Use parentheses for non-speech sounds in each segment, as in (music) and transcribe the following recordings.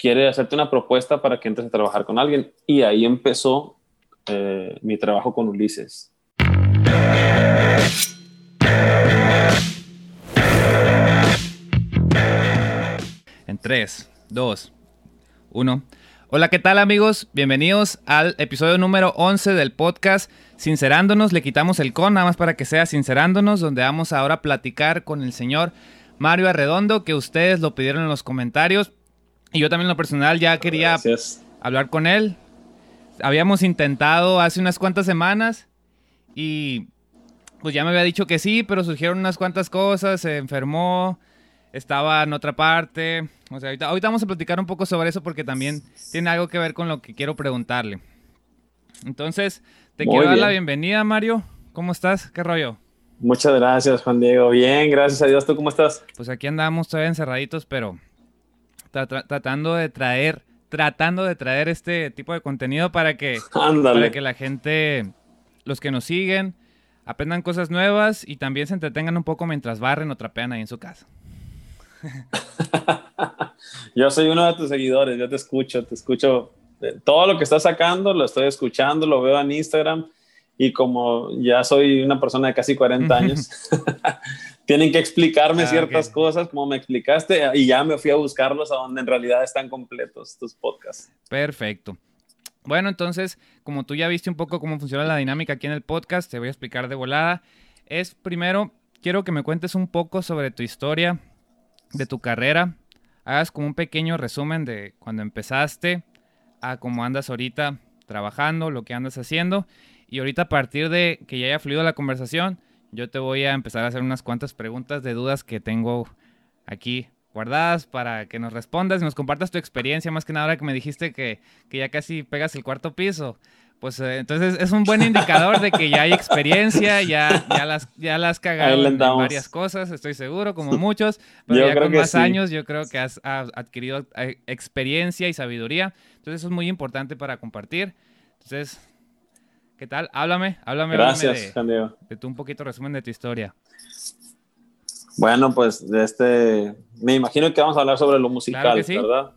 quiere hacerte una propuesta para que entres a trabajar con alguien. Y ahí empezó eh, mi trabajo con Ulises. En 3, 2, 1. Hola, ¿qué tal amigos? Bienvenidos al episodio número 11 del podcast Sincerándonos. Le quitamos el con nada más para que sea Sincerándonos, donde vamos ahora a platicar con el señor Mario Arredondo, que ustedes lo pidieron en los comentarios. Y yo también en lo personal ya quería hablar con él. Habíamos intentado hace unas cuantas semanas y pues ya me había dicho que sí, pero surgieron unas cuantas cosas, se enfermó, estaba en otra parte. O sea, ahorita, vamos a platicar un poco sobre eso porque también tiene algo que ver con lo que quiero preguntarle. Entonces, te quiero dar la bienvenida, Mario. ¿Cómo estás? ¿Qué rollo? Muchas gracias, Juan Diego. Bien, gracias a Dios. ¿Tú cómo estás? Pues aquí andamos todavía encerraditos, pero tratando de traer, tratando de traer este tipo de contenido para que, (laughs) para que la gente, los que nos siguen, aprendan cosas nuevas y también se entretengan un poco mientras barren o trapean ahí en su casa. (laughs) yo soy uno de tus seguidores, yo te escucho, te escucho. Todo lo que estás sacando lo estoy escuchando, lo veo en Instagram y como ya soy una persona de casi 40 años, (laughs) tienen que explicarme ah, ciertas cosas como me explicaste y ya me fui a buscarlos a donde en realidad están completos tus podcasts. Perfecto. Bueno, entonces, como tú ya viste un poco cómo funciona la dinámica aquí en el podcast, te voy a explicar de volada. Es primero, quiero que me cuentes un poco sobre tu historia, de tu carrera, hagas como un pequeño resumen de cuando empezaste a cómo andas ahorita trabajando, lo que andas haciendo. Y ahorita a partir de que ya haya fluido la conversación, yo te voy a empezar a hacer unas cuantas preguntas de dudas que tengo aquí guardadas para que nos respondas y nos compartas tu experiencia, más que nada ahora que me dijiste que, que ya casi pegas el cuarto piso. Pues eh, entonces es un buen indicador de que ya hay experiencia, (laughs) ya, ya, las, ya las has cagado en varias cosas, estoy seguro, como (laughs) muchos, pero ya con más años yo creo que has, adquirido eh, experiencia y sabiduría, entonces eso es muy importante para compartir. Entonces, ¿qué tal? Háblame, háblame, Gracias, de, de tu un poquito resumen de tu historia. Bueno, pues de este, me imagino que vamos a hablar sobre lo musical, ¿verdad?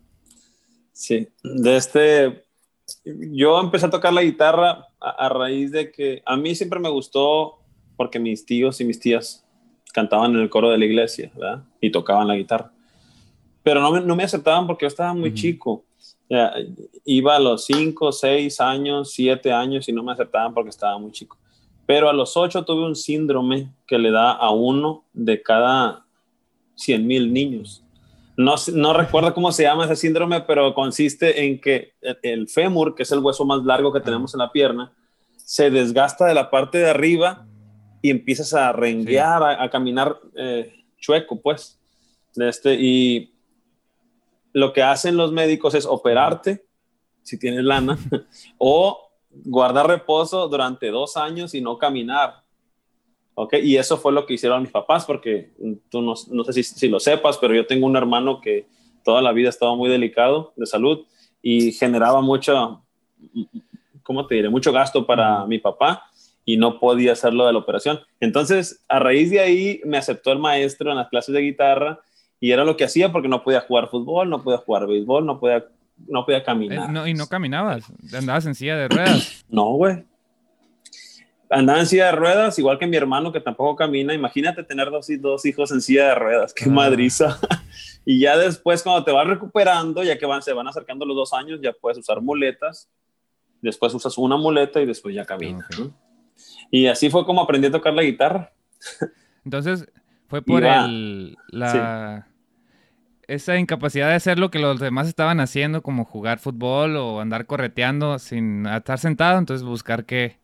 Sí, de este, yo empecé a tocar la guitarra a, raíz de que a mí siempre me gustó porque mis tíos y mis tías cantaban en el coro de la iglesia, ¿verdad? Y tocaban la guitarra. Pero no me, no me aceptaban porque yo estaba muy chico. Iba a los 5, 6 años, 7 años y no me aceptaban porque estaba muy chico. Pero a los 8 tuve un síndrome que le da a uno de cada 100 mil niños. No, no recuerdo cómo se llama ese síndrome, pero consiste en que el fémur, que es el hueso más largo que tenemos en la pierna, se desgasta de la parte de arriba y empiezas a renguear, a, caminar eh, chueco, pues. Este, y lo que hacen los médicos es operarte, si tienes lana, (laughs) o guardar reposo durante dos años y no caminar ¿ok? Y eso fue lo que hicieron mis papás, porque tú no, no sé si, si, lo sepas, pero yo tengo un hermano que toda la vida estaba muy delicado de salud y generaba mucho, ¿cómo te diré? Mucho gasto para mi papá y no podía hacerlo de la operación. Entonces, a raíz de ahí, me aceptó el maestro en las clases de guitarra y era lo que hacía porque no podía jugar fútbol, no podía jugar béisbol, no podía, no podía caminar. Eh, ¿Y no caminabas? ¿Andabas en silla de ruedas? (clears throat) no, güey andaba en silla de ruedas, igual que mi hermano que tampoco camina. Imagínate tener dos, dos hijos en silla de ruedas, qué ah. madriza. (laughs) y ya después, cuando te vas recuperando, ya que van, se van acercando los dos años, ya puedes usar muletas. Después usas una muleta y después ya caminas. Y así fue como aprendí a tocar la guitarra. Entonces, fue (laughs) por el, la, esa incapacidad de hacer lo que los demás estaban haciendo, como jugar fútbol o andar correteando sin estar sentado. Entonces, buscar qué,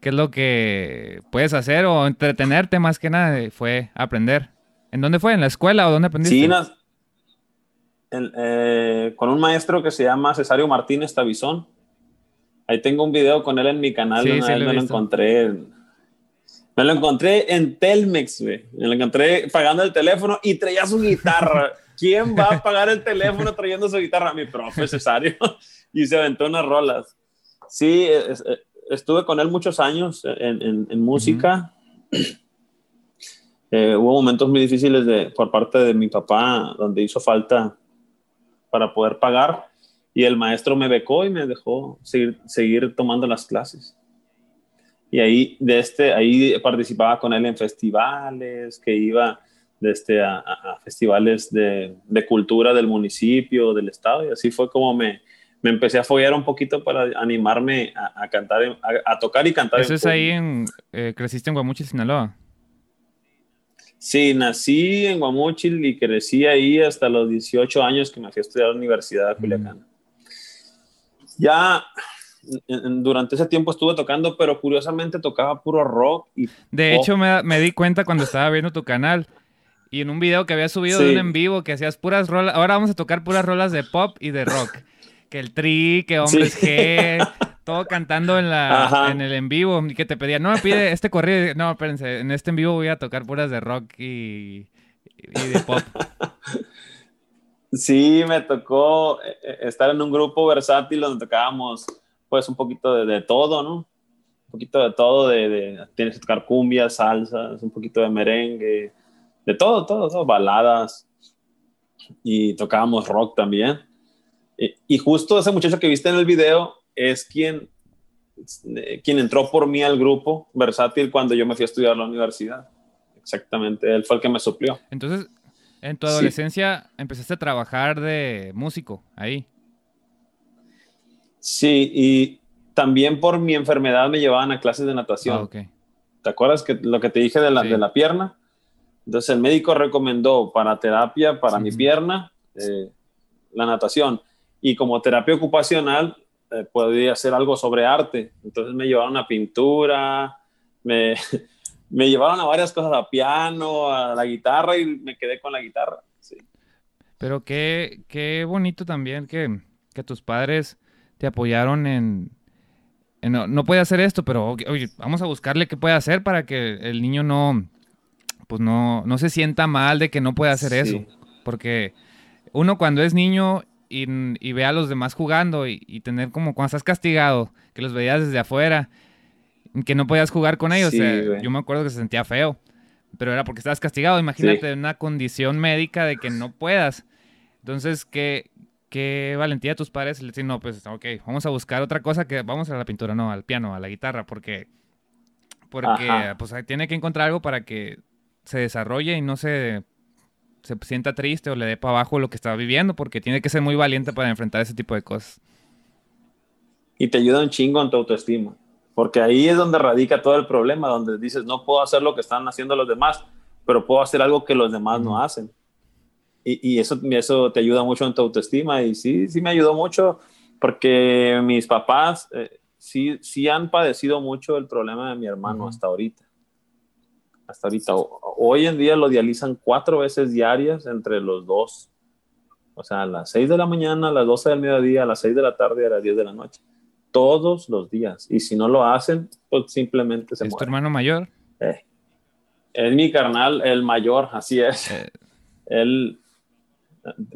qué es lo que puedes hacer o entretenerte más que nada fue aprender. ¿En dónde fue? ¿En la escuela o dónde aprendiste? Sí, eh, con un maestro que se llama Cesario Martínez Tabizón. Ahí tengo un video con él en mi canal, sí, me lo encontré. me lo encontré en Telmex, güey. Me lo encontré pagando el teléfono y traía su guitarra. (laughs) ¿Quién va a pagar el teléfono trayendo su guitarra? Mi profe Cesario. y se aventó unas rolas. Sí, es, estuve con él muchos años en, música. Eh, hubo momentos muy difíciles de, por parte de mi papá, donde hizo falta para poder pagar y el maestro me becó y me dejó seguir, seguir tomando las clases. Y ahí, de este, ahí participaba con él en festivales, que iba de este, a, festivales de, de, cultura del municipio, del estado, y así fue como me, me empecé a follar un poquito para animarme a, cantar, a, tocar y cantar. ¿Eso es ahí en, eh, creciste en Guamuchil, Sinaloa? Sí, nací en Guamuchil y crecí ahí hasta los 18 años que me fui a estudiar a la Universidad de Culiacán. Ya durante ese tiempo estuve tocando, pero curiosamente tocaba puro rock. Y de hecho, me, me, di cuenta cuando estaba viendo tu canal y en un video que había subido de un en vivo que hacías puras rolas. Ahora vamos a tocar puras rolas de pop y de rock. (laughs) que el tri, que hombres G, (laughs) todo cantando en, la, en el en vivo. Y que te pedía, no me pide este corrido. No, espérense, en este en vivo voy a tocar puras de rock y, y de pop. Sí, me tocó eh, eh, estar en un grupo versátil donde tocábamos pues un poquito de, todo, ¿no? Un poquito de todo, de, tienes que tocar cumbias, salsas, un poquito de merengue, de todo, todo, todo, baladas. Y tocábamos rock también. Y, justo ese muchacho que viste en el video es quien, quien entró por mí al grupo versátil cuando yo me fui a estudiar a la universidad. Exactamente, él fue el que me suplió. Entonces, en tu adolescencia empezaste a trabajar de músico ahí. Sí, y también por mi enfermedad me llevaban a clases de natación. Ah, ¿Te acuerdas que lo que te dije de la, de la pierna? Entonces el médico recomendó para terapia, para mi pierna, eh, la natación y como terapia ocupacional eh, podía hacer algo sobre arte. Entonces me llevaron a pintura, me, (laughs) me llevaron a varias cosas, a piano, a la guitarra y me quedé con la guitarra. Sí. Pero qué, qué bonito también que, que tus padres te apoyaron en, no, no, puede hacer esto, pero oye, vamos a buscarle qué puede hacer para que el niño no, pues no, no se sienta mal de que no puede hacer eso. Porque uno cuando es niño y, ve a los demás jugando y, tener como cuando estás castigado, que los veías desde afuera, que no podías jugar con ellos. yo me acuerdo que se sentía feo, pero era porque estabas castigado. Imagínate una condición médica de que no puedas. Entonces, qué, qué valentía de tus padres decir, no, pues, ok, vamos a buscar otra cosa que vamos a la pintura, no, al piano, a la guitarra, porque, porque pues tiene que encontrar algo para que se desarrolle y no se se sienta triste o le dé para abajo lo que está viviendo, porque tiene que ser muy valiente para enfrentar ese tipo de cosas. Y te ayuda un chingo en tu autoestima, porque ahí es donde radica todo el problema, donde dices, no puedo hacer lo que están haciendo los demás, pero puedo hacer algo que los demás no hacen. Y, y, eso, eso te ayuda mucho en tu autoestima, y sí, sí me ayudó mucho, porque mis papás eh, sí, sí han padecido mucho el problema de mi hermano hasta ahorita hasta ahorita. Hoy en día lo dializan cuatro veces diarias entre los dos. O sea, a las 6 de la mañana, a las 12 del mediodía, a las 6 de la tarde a las 10 de la noche. Todos los días. Y si no lo hacen, pues simplemente se ¿Es tu hermano mayor? Eh, es mi carnal, el mayor, así es. Eh. Él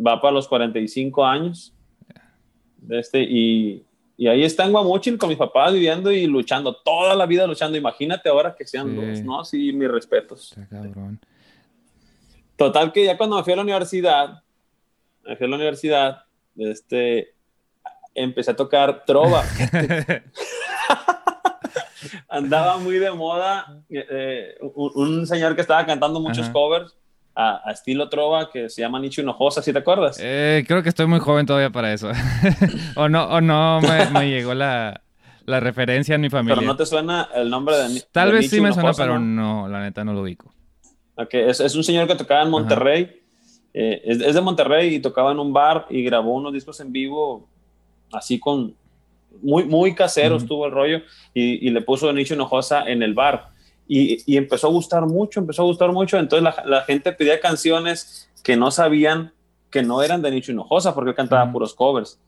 va para los 45 años. Este, y y ahí está en Guamuchil con mis papás viviendo y luchando, toda la vida luchando. Imagínate ahora que sean dos, ¿no? Sí, mis respetos. Total que ya cuando me fui a la universidad, me fui a la universidad, este, empecé a tocar trova. (laughs) Andaba muy de moda eh, un, señor que estaba cantando muchos covers a, estilo trova que se llama Nicho Hinojosa, ¿sí te acuerdas? Eh, creo que estoy muy joven todavía para eso. (laughs) o no, o no me, llegó la, referencia en mi familia. Pero no te suena el nombre de Tal vez sí me suena, pero ¿no? la neta no lo ubico. Ok, es, es un señor que tocaba en Monterrey. Eh, es, es, de Monterrey y tocaba en un bar y grabó unos discos en vivo así con... Muy, muy casero estuvo el rollo y, y le puso Nicho Hinojosa en el bar y, empezó a gustar mucho, empezó a gustar mucho. Entonces la, gente pedía canciones que no sabían que no eran de Nicho Hinojosa porque él cantaba puros covers.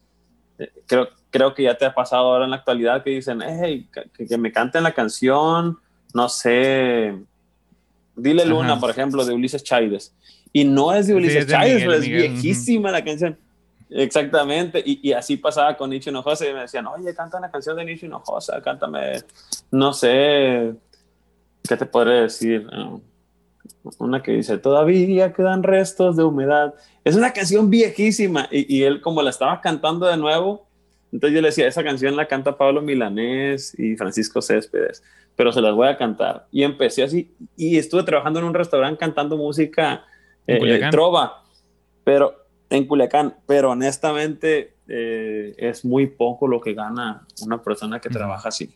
Eh, creo, creo que ya te ha pasado ahora en la actualidad que dicen, hey, que, me canten la canción, no sé, Dile Luna, por ejemplo, de Ulises Chávez. Y no es de Ulises Chávez, es viejísima la canción. Exactamente, y, así pasaba con Nicho Hinojosa y me decían, oye, canta una canción de Nicho Hinojosa, cántame, no sé, ¿qué te podré decir? Una que dice, todavía quedan restos de humedad. Es una canción viejísima y, y él como la estaba cantando de nuevo, entonces yo le decía, esa canción la canta Pablo Milanés y Francisco Céspedes, pero se las voy a cantar. Y empecé así y estuve trabajando en un restaurante cantando música eh, trova, pero en Culiacán, pero honestamente eh, es muy poco lo que gana una persona que trabaja así.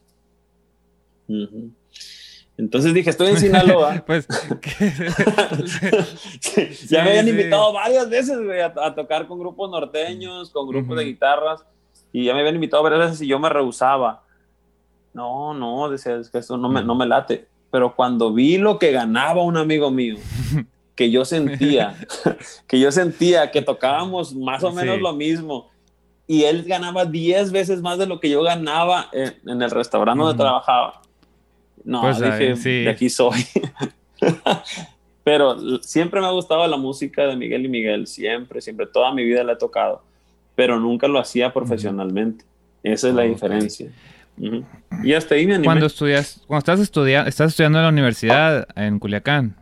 Entonces dije, estoy en Sinaloa. (laughs) pues, (laughs) ya me habían invitado varias veces a, tocar con grupos norteños, con grupos de guitarras, y ya me habían invitado varias veces y yo me rehusaba. No, no, decía, es que eso no me, no me late. Pero cuando vi lo que ganaba un amigo mío, (laughs) que yo sentía, que yo sentía que tocábamos más o menos lo mismo, y él ganaba 10 veces más de lo que yo ganaba en, el restaurante donde trabajaba no, pues dije, de aquí soy. (laughs) Pero siempre me ha gustado la música de Miguel y Miguel, siempre, siempre, toda mi vida la he tocado, pero nunca lo hacía profesionalmente. Esa es la diferencia. Y hasta ahí me animé. Cuando estudias, cuando estás estudiando, estás estudiando en la universidad en Culiacán,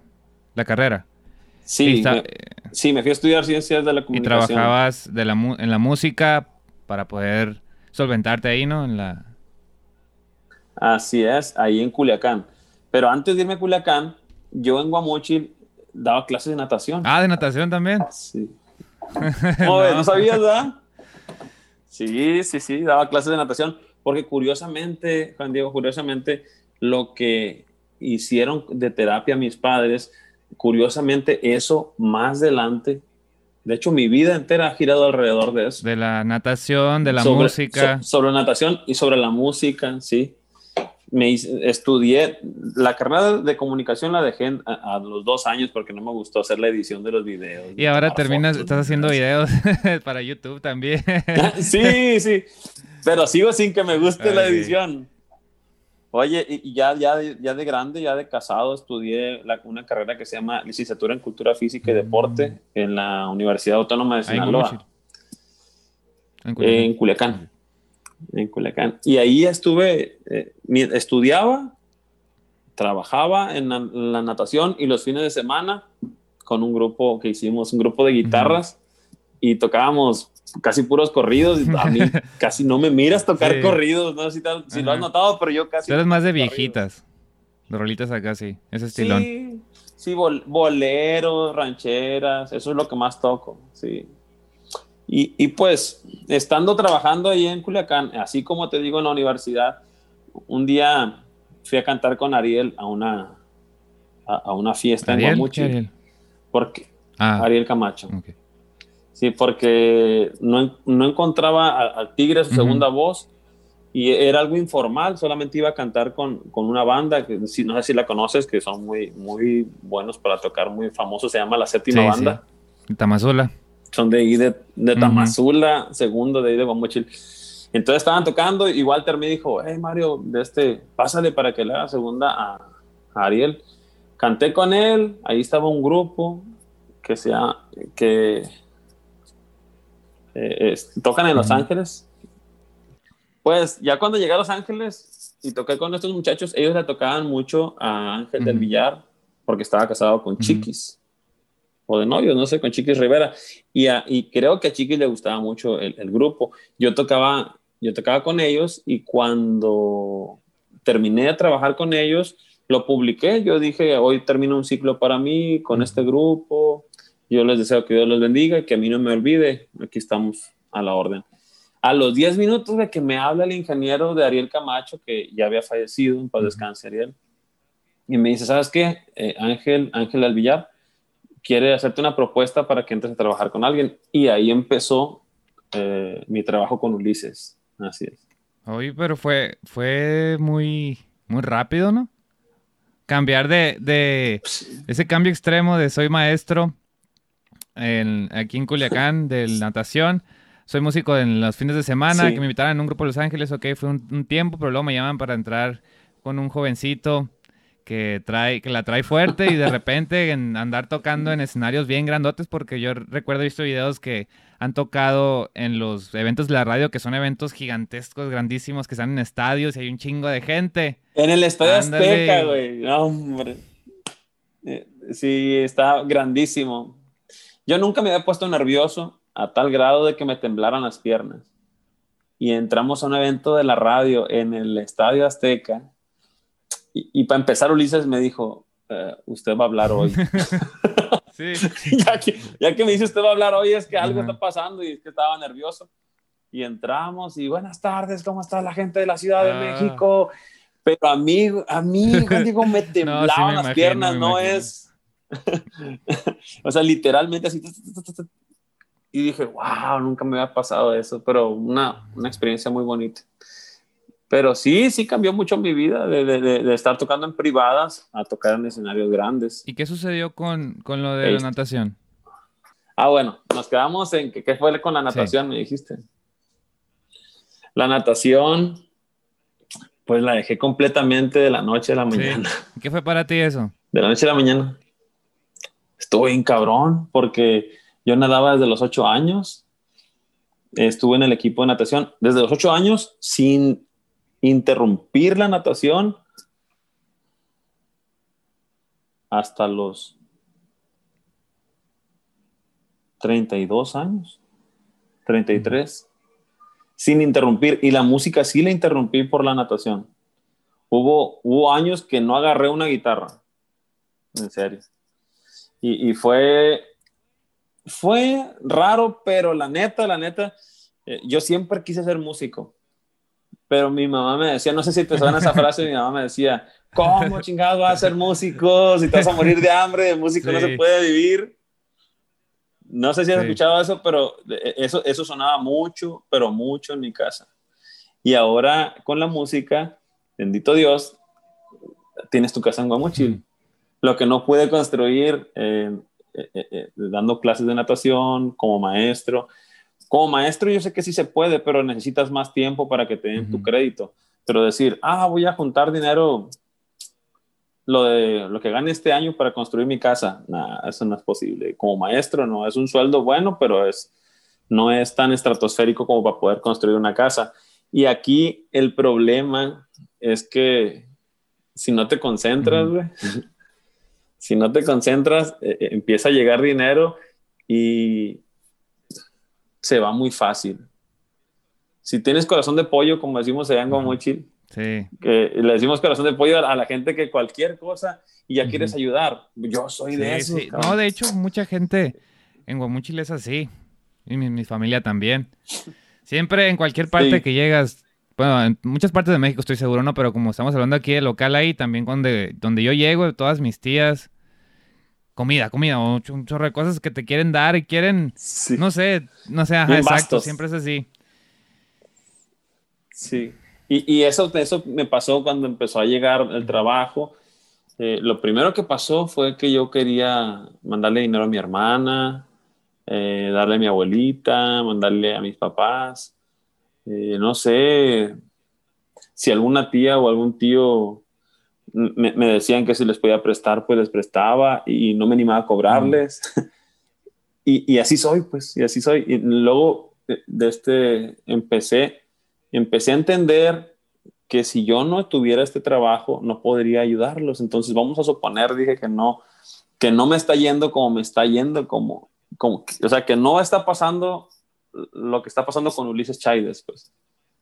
la carrera. Sí, me, sí, me fui a estudiar ciencias de la comunicación. Y trabajabas de la, en la música para poder solventarte ahí, ¿no? En la, Así es, ahí en Culiacán. Pero antes de irme a Culiacán, yo en Guamuchil daba clases de natación. Ah, de natación también. Sí. (laughs) no. ¿no sabías, verdad? Sí, sí, sí, daba clases de natación. Porque curiosamente, Juan Diego, curiosamente, lo que hicieron de terapia mis padres, curiosamente, eso más adelante de hecho, mi vida entera ha girado alrededor de eso. De la natación, de la música. sobre natación y sobre la música, sí me estudié la carrera de comunicación la dejé a, los dos años porque no me gustó hacer la edición de los videos. Y ahora terminas, estás haciendo videos (laughs) para YouTube también. (laughs) sí, sí, pero sigo sin que me guste la edición. Oye, y ya, ya, ya de grande, ya de casado, estudié una carrera que se llama licenciatura en Cultura Física y Deporte mm. en la Universidad Autónoma de Sinaloa. En Culiacán en Culiacán. Y ahí estuve, eh, estudiaba, trabajaba en la, natación y los fines de semana con un grupo que hicimos, un grupo de guitarras y tocábamos casi puros corridos. A mí (laughs) casi no me miras tocar corridos, no sé si, lo has notado, pero yo casi... Tú eres más de viejitas, de rolitas acá, sí, ese estilón. Sí, sí boleros, rancheras, eso es lo que más toco, sí. Y, pues, estando trabajando ahí en Culiacán, así como te digo en la universidad, un día fui a cantar con Ariel a una, a, una fiesta en Guamuchi. Porque, ah, Ariel Camacho. Sí, porque no, no encontraba al Tigre su segunda voz y era algo informal, solamente iba a cantar con, con una banda, que si, no sé si la conoces, que son muy, muy buenos para tocar, muy famosos, se llama La Séptima Banda. Sí. Tamazola son de ahí de, de Tamazula, segundo de ahí de Guamuchil. Entonces estaban tocando y Walter me dijo, hey Mario, de este, pásale para que le haga segunda a, Ariel. Canté con él, ahí estaba un grupo que sea, que eh, tocan en Los Ángeles. Pues ya cuando llegué a Los Ángeles y toqué con estos muchachos, ellos le tocaban mucho a Ángel del Villar porque estaba casado con Chiquis o de novios, no sé, con Chiquis Rivera. Y, y creo que a Chiquis le gustaba mucho el, el, grupo. Yo tocaba, yo tocaba con ellos y cuando terminé de trabajar con ellos, lo publiqué. Yo dije, hoy termino un ciclo para mí con este grupo. Yo les deseo que Dios los bendiga y que a mí no me olvide. Aquí estamos a la orden. A los 10 minutos de que me habla el ingeniero de Ariel Camacho, que ya había fallecido, en paz descanse Ariel, y me dice, ¿sabes qué? Eh, Ángel, Ángel Alvillar, quiere hacerte una propuesta para que entres a trabajar con alguien. Y ahí empezó eh, mi trabajo con Ulises. Así es. Oye, pero fue, fue muy, muy rápido, ¿no? Cambiar de, de ese cambio extremo de soy maestro en, aquí en Culiacán de natación. Soy músico en los fines de semana, que me invitaron en un grupo de Los Ángeles, ok, fue un, un tiempo, pero luego me llaman para entrar con un jovencito que trae, que la trae fuerte y de repente en andar tocando en escenarios bien grandotes, porque yo recuerdo he visto videos que han tocado en los eventos de la radio, que son eventos gigantescos, grandísimos, que están en estadios y hay un chingo de gente. En el Estadio Azteca, güey. No, hombre. Eh, Sí, está grandísimo. Yo nunca me había puesto nervioso a tal grado de que me temblaran las piernas. Y entramos a un evento de la radio en el Estadio Azteca. Y, para empezar, Ulises me dijo, eh, usted va a hablar hoy. (laughs) Sí. (laughs) ya, que, ya, que, me dice usted va a hablar hoy, es que algo está pasando y es que estaba nervioso. Y entramos y buenas tardes, ¿cómo está la gente de la Ciudad de ah. México? Pero a mí, a mí, digo, (laughs) me temblaban las piernas, no es... o sea, literalmente así. Y dije, wow, nunca me había pasado eso, pero una, una experiencia muy bonita. Pero sí, sí cambió mucho mi vida de, de, de, estar tocando en privadas a tocar en escenarios grandes. ¿Y qué sucedió con, con lo de la natación? Ah, bueno, nos quedamos en que, qué fue con la natación, me dijiste. La natación, pues la dejé completamente de la noche a la mañana. ¿Qué fue para ti eso? De la noche a la mañana. Estuve bien cabrón porque yo nadaba desde los ocho años. Estuve en el equipo de natación desde los ocho años sin interrumpir la natación hasta los 32 años, 33, sin interrumpir. Y la música sí la interrumpí por la natación. Hubo, hubo años que no agarré una guitarra, en serio. Y, y fue, fue raro, pero la neta, la neta, eh, yo siempre quise ser músico pero mi mamá me decía, no sé si te suena esa frase, mi mamá me decía, ¿cómo chingado vas a ser músico si te vas a morir de hambre, de músico no se puede vivir? No sé si has escuchado eso, pero e, eso, eso sonaba mucho, pero mucho en mi casa. Y ahora con la música, bendito Dios, tienes tu casa en Guamuchil. Lo que no pude construir eh, eh, eh, dando clases de natación como maestro, como maestro yo sé que sí se puede, pero necesitas más tiempo para que te den tu crédito. Pero decir, ah, voy a juntar dinero, lo de lo que gane este año para construir mi casa, nada, eso no es posible. Como maestro, no, es un sueldo bueno, pero es, no es tan estratosférico como para poder construir una casa. Y aquí el problema es que si no te concentras, (laughs) si no te concentras, eh, eh, empieza a llegar dinero y, se va muy fácil. Si tienes corazón de pollo, como decimos allá en Guamuchil, sí. que le decimos corazón de pollo a la gente que cualquier cosa y ya quieres ayudar. Yo soy de eso. No, de hecho, mucha gente en Guamuchil es así. Y mi, familia también. Siempre en cualquier parte que llegas, bueno, en muchas partes de México estoy seguro, ¿no? Pero como estamos hablando aquí de local ahí, también donde, donde yo llego, todas mis tías, comida, comida, o un chorro de cosas que te quieren dar y quieren, no sé, no sé, exacto, siempre es así. Sí, y, y, eso, eso me pasó cuando empezó a llegar el trabajo. Eh, lo primero que pasó fue que yo quería mandarle dinero a mi hermana, eh, darle a mi abuelita, mandarle a mis papás. Eh, no sé si alguna tía o algún tío me, decían que si les podía prestar, pues les prestaba y no me animaba a cobrarles. (laughs) y, así soy, pues, y así soy. Y luego de, este empecé, empecé a entender que si yo no tuviera este trabajo, no podría ayudarlos. Entonces vamos a suponer, dije que no, que no me está yendo como me está yendo, como, como, o sea, que no está pasando lo que está pasando con Ulises Chaides, pues.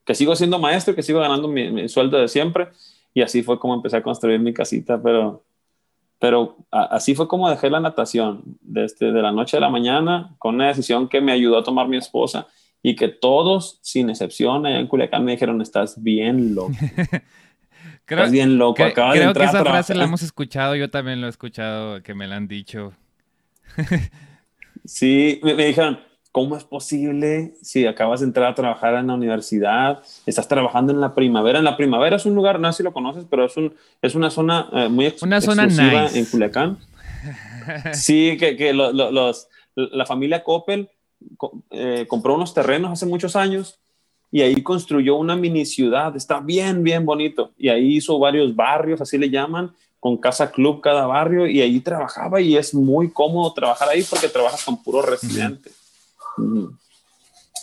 Que sigo siendo maestro, que sigo ganando mi sueldo de siempre, y así fue como empecé a construir mi casita, pero, pero así fue como dejé la natación, desde de la noche a la mañana, con una decisión que me ayudó a tomar mi esposa y que todos, sin excepción, allá en Culiacán me dijeron, estás bien loco. (laughs) estás bien loco, que, Acaba creo de entrar que esa frase la hemos escuchado, yo también lo he escuchado, que me la han dicho. (laughs) sí, me dijeron, ¿Cómo es posible si acabas de entrar a trabajar en la universidad, estás trabajando en la primavera? En la primavera es un lugar, no sé si lo conoces, pero es, un, es una zona eh, muy una zona nice. en Culiacán. (laughs) sí, que, que los, la familia Coppel eh, compró unos terrenos hace muchos años y ahí construyó una mini ciudad. Está bien, bien bonito. Y ahí hizo varios barrios, así le llaman, con casa club cada barrio y ahí trabajaba y es muy cómodo trabajar ahí porque trabajas con residentes.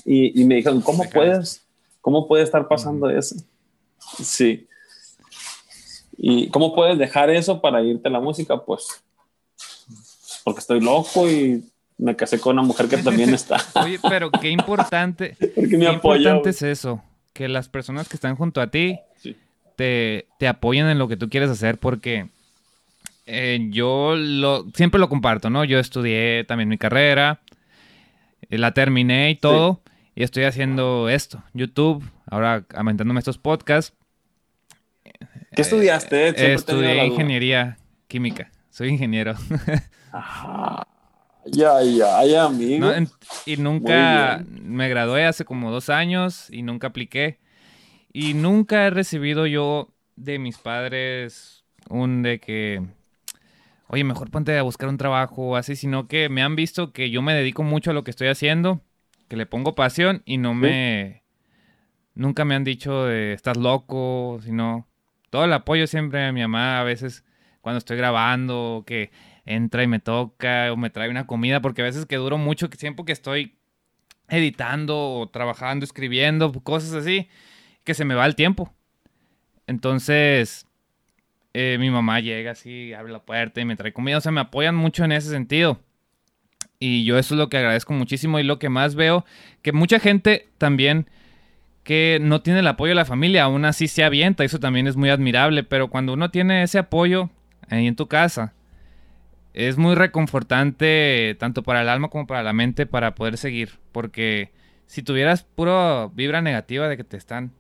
Y, me dijeron, ¿cómo puedes? ¿Cómo puede estar pasando eso? Sí. ¿Y cómo puedes dejar eso para irte a la música? Pues porque estoy loco y me casé con una mujer que también está. (laughs) Oye, pero qué importante. (laughs) qué importante es eso, que las personas que están junto a ti te, te apoyen en lo que tú quieres hacer, porque eh, yo lo, siempre lo comparto, ¿no? Yo estudié también mi carrera, la terminé y todo, y estoy haciendo esto, YouTube, ahora aumentándome estos podcasts. ¿Qué estudiaste? Eh, estudié ingeniería química, soy ingeniero. (laughs) Ya, ya, ya, amigo. y nunca me gradué hace como dos años y nunca apliqué. Y nunca he recibido yo de mis padres un de que, oye, mejor ponte a buscar un trabajo o así, sino que me han visto que yo me dedico mucho a lo que estoy haciendo, que le pongo pasión y no me... Nunca me han dicho de estás loco, sino todo el apoyo siempre a mi mamá, a veces cuando estoy grabando, que entra y me toca o me trae una comida, porque a veces que duro mucho tiempo que estoy editando o trabajando, escribiendo, cosas así, que se me va el tiempo. Entonces, eh, mi mamá llega así, abre la puerta y me trae comida, o sea, me apoyan mucho en ese sentido. Y yo eso es lo que agradezco muchísimo y lo que más veo, que mucha gente también que no tiene el apoyo de la familia, aún así se avienta, eso también es muy admirable, pero cuando uno tiene ese apoyo ahí en tu casa, es muy reconfortante tanto para el alma como para la mente para poder seguir. Porque si tuvieras puro vibra negativa de que te están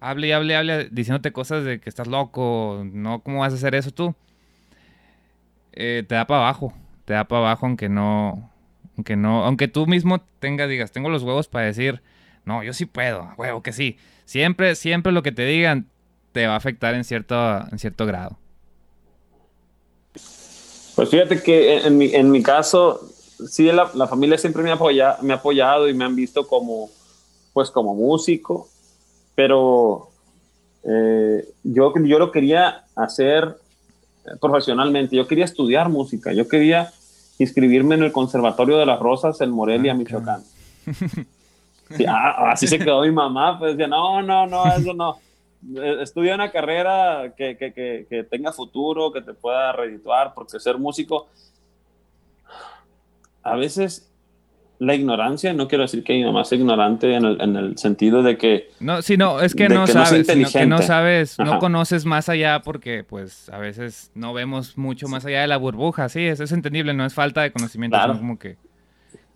hable y hable hable diciéndote cosas de que estás loco, no, ¿cómo vas a hacer eso tú? Eh, te da para abajo, te da para abajo aunque no, aunque no, aunque tú mismo tengas, digas, tengo los huevos para decir, no, yo sí puedo, huevo que sí. Siempre, siempre lo que te digan te va a afectar en cierto, en cierto grado. Pues fíjate que en mi, en mi caso, sí, la, la familia siempre me ha, apoyado, me ha apoyado y me han visto como, pues, como músico, pero eh, yo, yo lo quería hacer profesionalmente, yo quería estudiar música, yo quería inscribirme en el Conservatorio de las Rosas en Morelia, ah, Michoacán. Ah, así se quedó mi mamá, pues decía, no, no, no, eso no. Eh, estudia una carrera que, que, que, tenga futuro, que te pueda redituar, porque ser músico, a veces la ignorancia, no quiero decir que mi mamá sea ignorante en el, en el sentido de que... No, si no, es que no sabes, no que no sabes, no conoces más allá porque pues a veces no vemos mucho más allá de la burbuja, sí, eso es entendible, no es falta de conocimiento, sino como que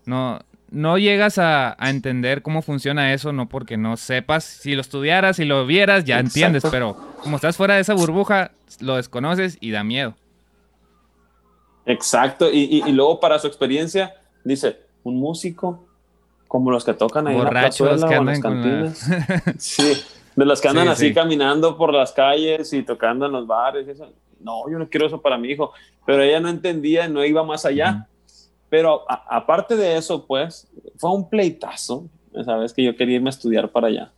no, no llegas a, entender cómo funciona eso, no porque no sepas. Si lo estudiaras, y lo vieras, ya entiendes, pero como estás fuera de esa burbuja, lo desconoces y da miedo. Exacto, y, luego para su experiencia, dice, un músico como los que tocan ahí en la plazuela que andan cantinas. (laughs) sí, de los que andan así caminando por las calles y tocando en los bares. No, yo no quiero eso para mi hijo, pero ella no entendía, no iba más allá. Pero aparte de eso, pues, fue un pleitazo, sabes que yo quería irme a estudiar para allá.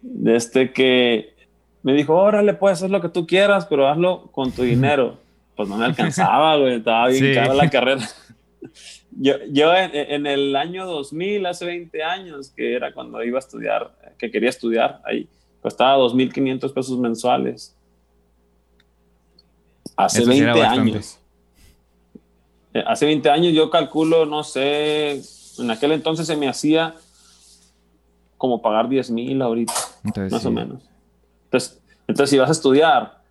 Desde que me dijo, órale, puedes hacer lo que tú quieras, pero hazlo con tu dinero. Pues no me alcanzaba, güey, estaba bien cara la carrera. (laughs) Yo, yo en, en, el año 2000, hace 20 años, que era cuando iba a estudiar, que quería estudiar, ahí costaba 2.500 pesos mensuales. Hace 20 años. Eh, hace 20 años yo calculo, no sé, en aquel entonces se me hacía como pagar 10 mil ahorita, más o menos. Entonces, entonces, si vas a estudiar,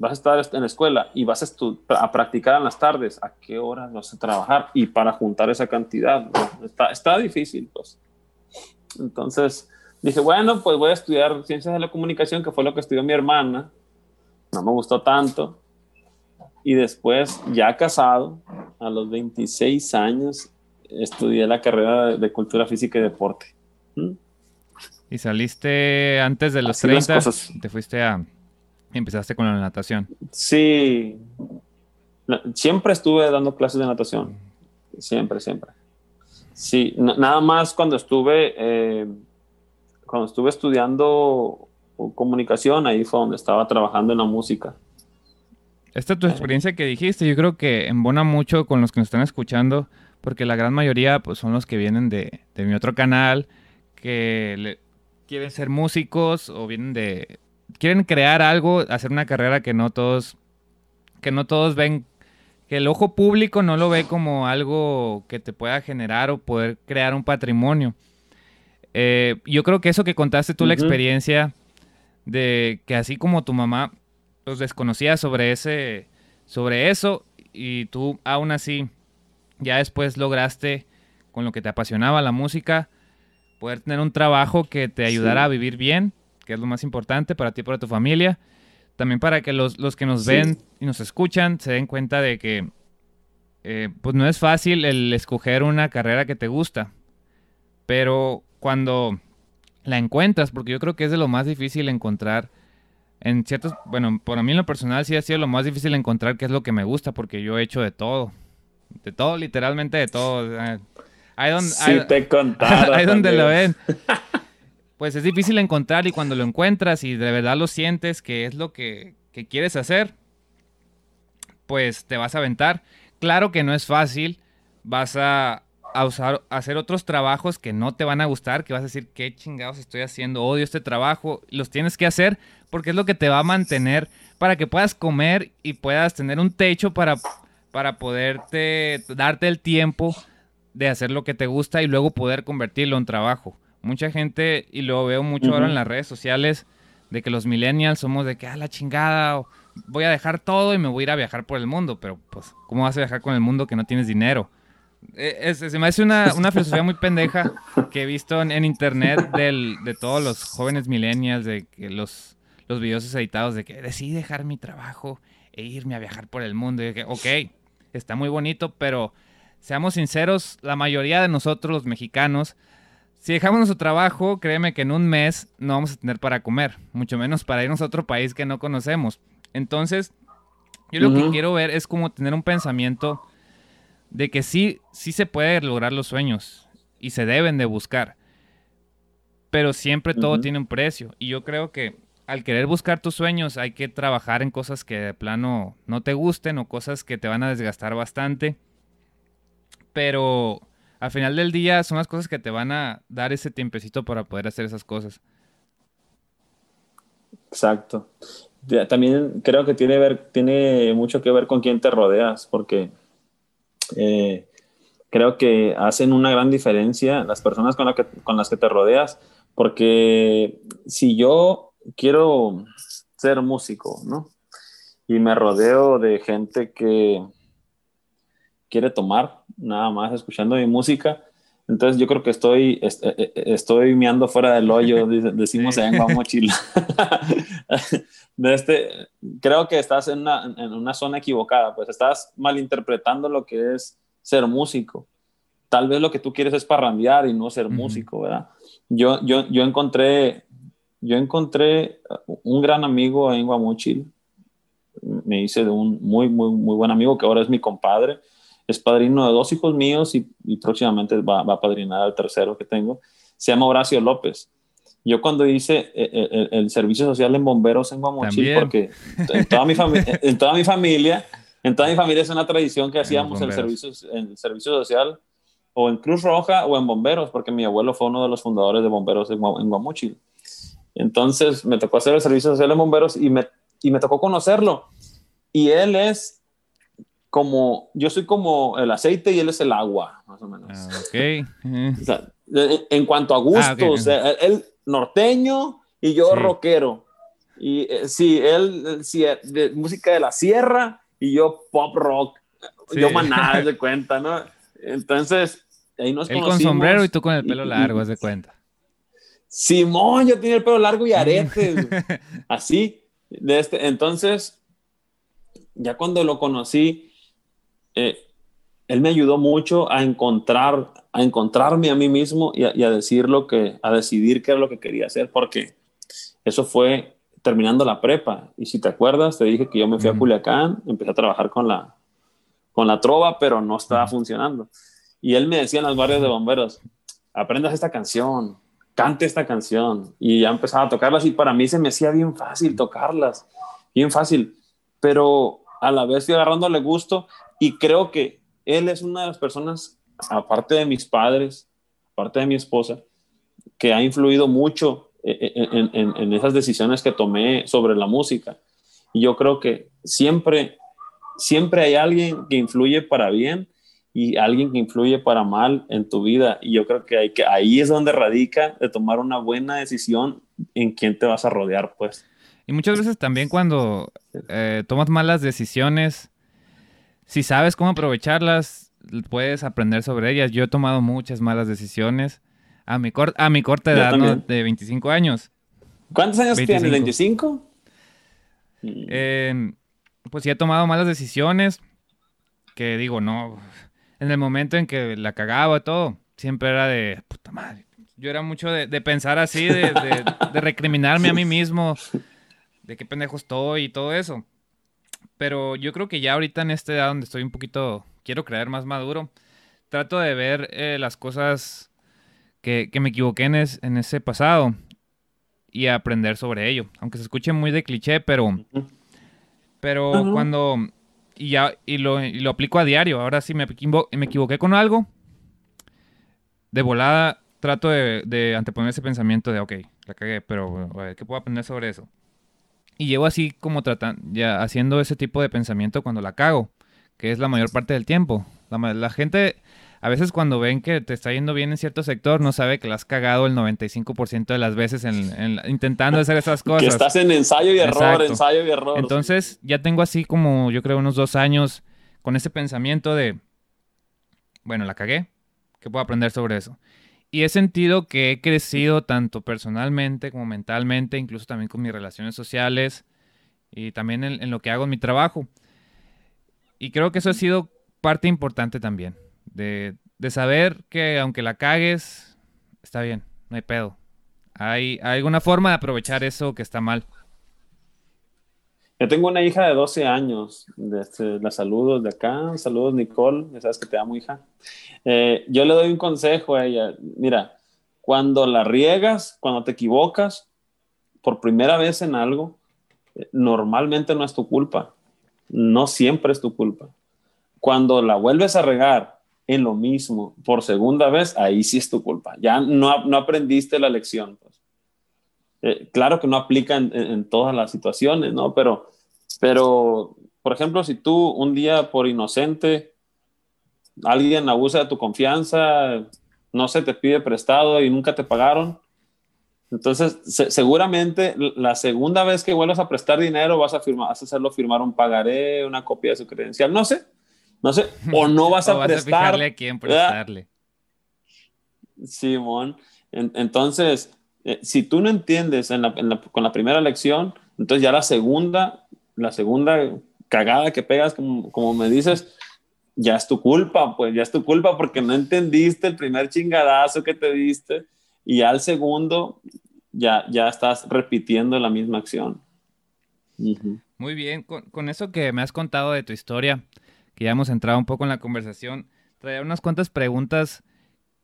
vas a estar en la escuela y vas a, a practicar en las tardes, ¿a qué horas vas a trabajar? Y para juntar esa cantidad, está, está difícil, pues. Entonces, dije, bueno, pues voy a estudiar ciencias de la comunicación, que fue lo que estudió mi hermana. No me gustó tanto y después, ya casado, a los 26 años, estudié la carrera de Cultura Física y Deporte. ¿Mm? ¿Y saliste antes de los 30? ¿Te fuiste a... empezaste con la natación? Sí. Siempre estuve dando clases de natación. Siempre, siempre. Sí, nada más cuando estuve, eh, cuando estuve estudiando comunicación, ahí fue donde estaba trabajando en la música. Esta tu experiencia que dijiste, yo creo que embona mucho con los que nos están escuchando, porque la gran mayoría pues, son los que vienen de, mi otro canal, que quieren ser músicos o vienen de... quieren crear algo, hacer una carrera que no todos, que no todos ven que el ojo público no lo ve como algo que te pueda generar o poder crear un patrimonio. Eh, yo creo que eso que contaste tú, la experiencia de que así como tu mamá pues desconocía sobre ese sobre eso y tú aún así ya después lograste con lo que te apasionaba la música poder tener un trabajo que te ayudara a vivir bien, que es lo más importante para ti y para tu familia. También para que los, que nos ven y nos escuchan se den cuenta de que eh, pues no es fácil el escoger una carrera que te gusta. Pero cuando la encuentras, porque yo creo que es de lo más difícil encontrar en ciertos, bueno, por mí en lo personal sí ha sido lo más difícil encontrar qué es lo que me gusta, porque yo he hecho de todo, de todo, literalmente de todo. Ahí donde, sí, te (laughs) ahí donde lo ven. (laughs) Pues es difícil encontrar y cuando lo encuentras y de verdad lo sientes que es lo que, que quieres hacer, pues te vas a aventar. Claro que no es fácil, vas a, a, usar, hacer otros trabajos que no te van a gustar, que vas a decir, qué chingados estoy haciendo, odio este trabajo, los tienes que hacer porque es lo que te va a mantener para que puedas comer y puedas tener un techo para, para poderte darte el tiempo de hacer lo que te gusta y luego poder convertirlo en trabajo. Mucha gente, y lo veo mucho ahora en las redes sociales, de que los millennials somos de que, a ah, la chingada, voy a dejar todo y me voy a ir a viajar por el mundo, pero pues, ¿cómo vas a viajar con el mundo que no tienes dinero? Eh, se me hace una, (laughs) filosofía muy pendeja que he visto en, internet de todos los jóvenes millennials, de que los, los videos editados de que decidí dejar mi trabajo e irme a viajar por el mundo. Y que, ok, está muy bonito, pero seamos sinceros, la mayoría de nosotros, los mexicanos, si dejamos nuestro trabajo, créeme que en un mes no vamos a tener para comer, mucho menos para irnos a otro país que no conocemos. Entonces, yo lo que quiero ver es como tener un pensamiento de que sí, sí se puede lograr los sueños y se deben de buscar. Pero siempre todo tiene un precio. Y yo creo que al querer buscar tus sueños hay que trabajar en cosas que de plano no te gusten o cosas que te van a desgastar bastante. Pero al final del día son las cosas que te van a dar ese tiempecito para poder hacer esas cosas. Exacto. También creo que tiene, ver, tiene mucho que ver con quién te rodeas, porque eh, creo que hacen una gran diferencia las personas con, con las que te rodeas, porque si yo quiero ser músico, ¿no? Y me rodeo de gente que quiere tomar, nada más escuchando mi música, entonces yo creo que estoy, eh, eh, estoy meando fuera del hoyo, (laughs) decimos en Guamochila. (laughs) de este, creo que estás en una, en una zona equivocada, pues estás malinterpretando lo que es ser músico. Tal vez lo que tú quieres es parrandear y no ser músico, ¿verdad? Yo, yo, yo encontré, yo encontré un gran amigo en Guamuchil. Me hice de un muy, muy, muy buen amigo que ahora es mi compadre es padrino de dos hijos míos y, próximamente va, va, a padrinar al tercero que tengo. Se llama Horacio López. Yo cuando hice eh, eh, el, servicio social en bomberos en Guamuchil, porque en toda, mi (laughs) en toda mi familia, en toda mi familia es una tradición que hacíamos el servicio, el servicio social o en Cruz Roja o en bomberos, porque mi abuelo fue uno de los fundadores de bomberos en, Guamuchil. Entonces me tocó hacer el servicio social en bomberos y me, y me tocó conocerlo. Y él es como, yo soy como el aceite y él es el agua, más o menos. Ah, ok. en cuanto a gustos, ah, él norteño y yo rockero. Y eh, sí, él, sí, eh, de, música de la sierra y yo pop rock. Yo maná, de cuenta, ¿no? Entonces, ahí nos Él con sombrero y tú con el pelo largo, haz de cuenta. Simón, yo tenía el pelo largo y aretes. (laughs) así. De este, entonces, ya cuando lo conocí, eh, él me ayudó mucho a encontrar, a encontrarme a mí mismo y a, decir lo que, a decidir qué era lo que quería hacer, porque eso fue terminando la prepa. Y si te acuerdas, te dije que yo me fui a Culiacán, empecé a trabajar con la, con la trova, pero no estaba funcionando. Y él me decía en las barrios de bomberos, aprendas esta canción, cante esta canción. Y ya empezaba a tocarlas y para mí se me hacía bien fácil tocarlas, bien fácil. Pero a la vez fui agarrándole gusto y creo que él es una de las personas, aparte de mis padres, aparte de mi esposa, que ha influido mucho e, e, en, esas decisiones que tomé sobre la música. Y yo creo que siempre, siempre hay alguien que influye para bien y alguien que influye para mal en tu vida. Y yo creo que, hay que ahí es donde radica de tomar una buena decisión en quién te vas a rodear, pues. Y muchas veces también cuando eh, tomas malas decisiones, si sabes cómo aprovecharlas, puedes aprender sobre ellas. Yo he tomado muchas malas decisiones a mi, a mi corta edad, ¿no? De 25 años. ¿Cuántos años tienes? ¿25? pues sí he tomado malas decisiones que digo, no, en el momento en que la cagaba todo, siempre era de, puta madre. Yo era mucho de, pensar así, de, recriminarme a mí mismo, de qué pendejo estoy y todo eso. Pero yo creo que ya ahorita en esta edad donde estoy un poquito, quiero creer más maduro, trato de ver eh, las cosas que, me equivoqué en, en, ese pasado y aprender sobre ello. Aunque se escuche muy de cliché, pero, pero cuando y ya y lo, lo, aplico a diario. Ahora sí me, me equivoqué con algo. De volada trato de, anteponer ese pensamiento de, ok, la cagué, pero ¿qué puedo aprender sobre eso? Y llevo así como tratando, ya haciendo ese tipo de pensamiento cuando la cago, que es la mayor parte del tiempo. La, la gente a veces cuando ven que te está yendo bien en cierto sector, no sabe que la has cagado el 95% de las veces en, intentando hacer esas (laughs) cosas. Que estás en ensayo y error, ensayo y error. Entonces, ya tengo así como, yo creo, unos dos años con ese pensamiento de, bueno, la cagué, ¿qué puedo aprender sobre eso? Y he sentido que he crecido tanto personalmente como mentalmente, incluso también con mis relaciones sociales y también en lo que hago en mi trabajo. Y creo que eso ha sido parte importante también de, saber que aunque la cagues, está bien, no hay pedo. Hay, alguna forma de aprovechar eso que está mal. Yo tengo una hija de 12 años, este, la saludos de acá, saludos Nicole, ya sabes que te amo hija. Eh, yo le doy un consejo a ella, mira, cuando la riegas, cuando te equivocas por primera vez en algo, eh, normalmente no es tu culpa, no siempre es tu culpa. Cuando la vuelves a regar en lo mismo por segunda vez, ahí sí es tu culpa. Ya no, no aprendiste la lección. Eh, claro que no aplica en, todas las situaciones, ¿no? Pero, pero, por ejemplo, si tú un día por inocente, alguien abusa de tu confianza, no se te pide prestado y nunca te pagaron, entonces, seguramente la segunda vez que vuelvas a prestar dinero vas a, firmar, vas a hacerlo firmar un pagaré, una copia de su credencial, no sé. No sé, (laughs) o no vas a vas prestar. A, quién prestarle. Simón. entonces, eh, si tú no entiendes con la primera lección, entonces ya la segunda, la segunda cagada que pegas, como, me dices, ya es tu culpa, pues ya es tu culpa porque no entendiste el primer chingadazo que te diste y al segundo ya, ya estás repitiendo la misma acción. Muy bien, con, con, eso que me has contado de tu historia, que ya hemos entrado un poco en la conversación, traía unas cuantas preguntas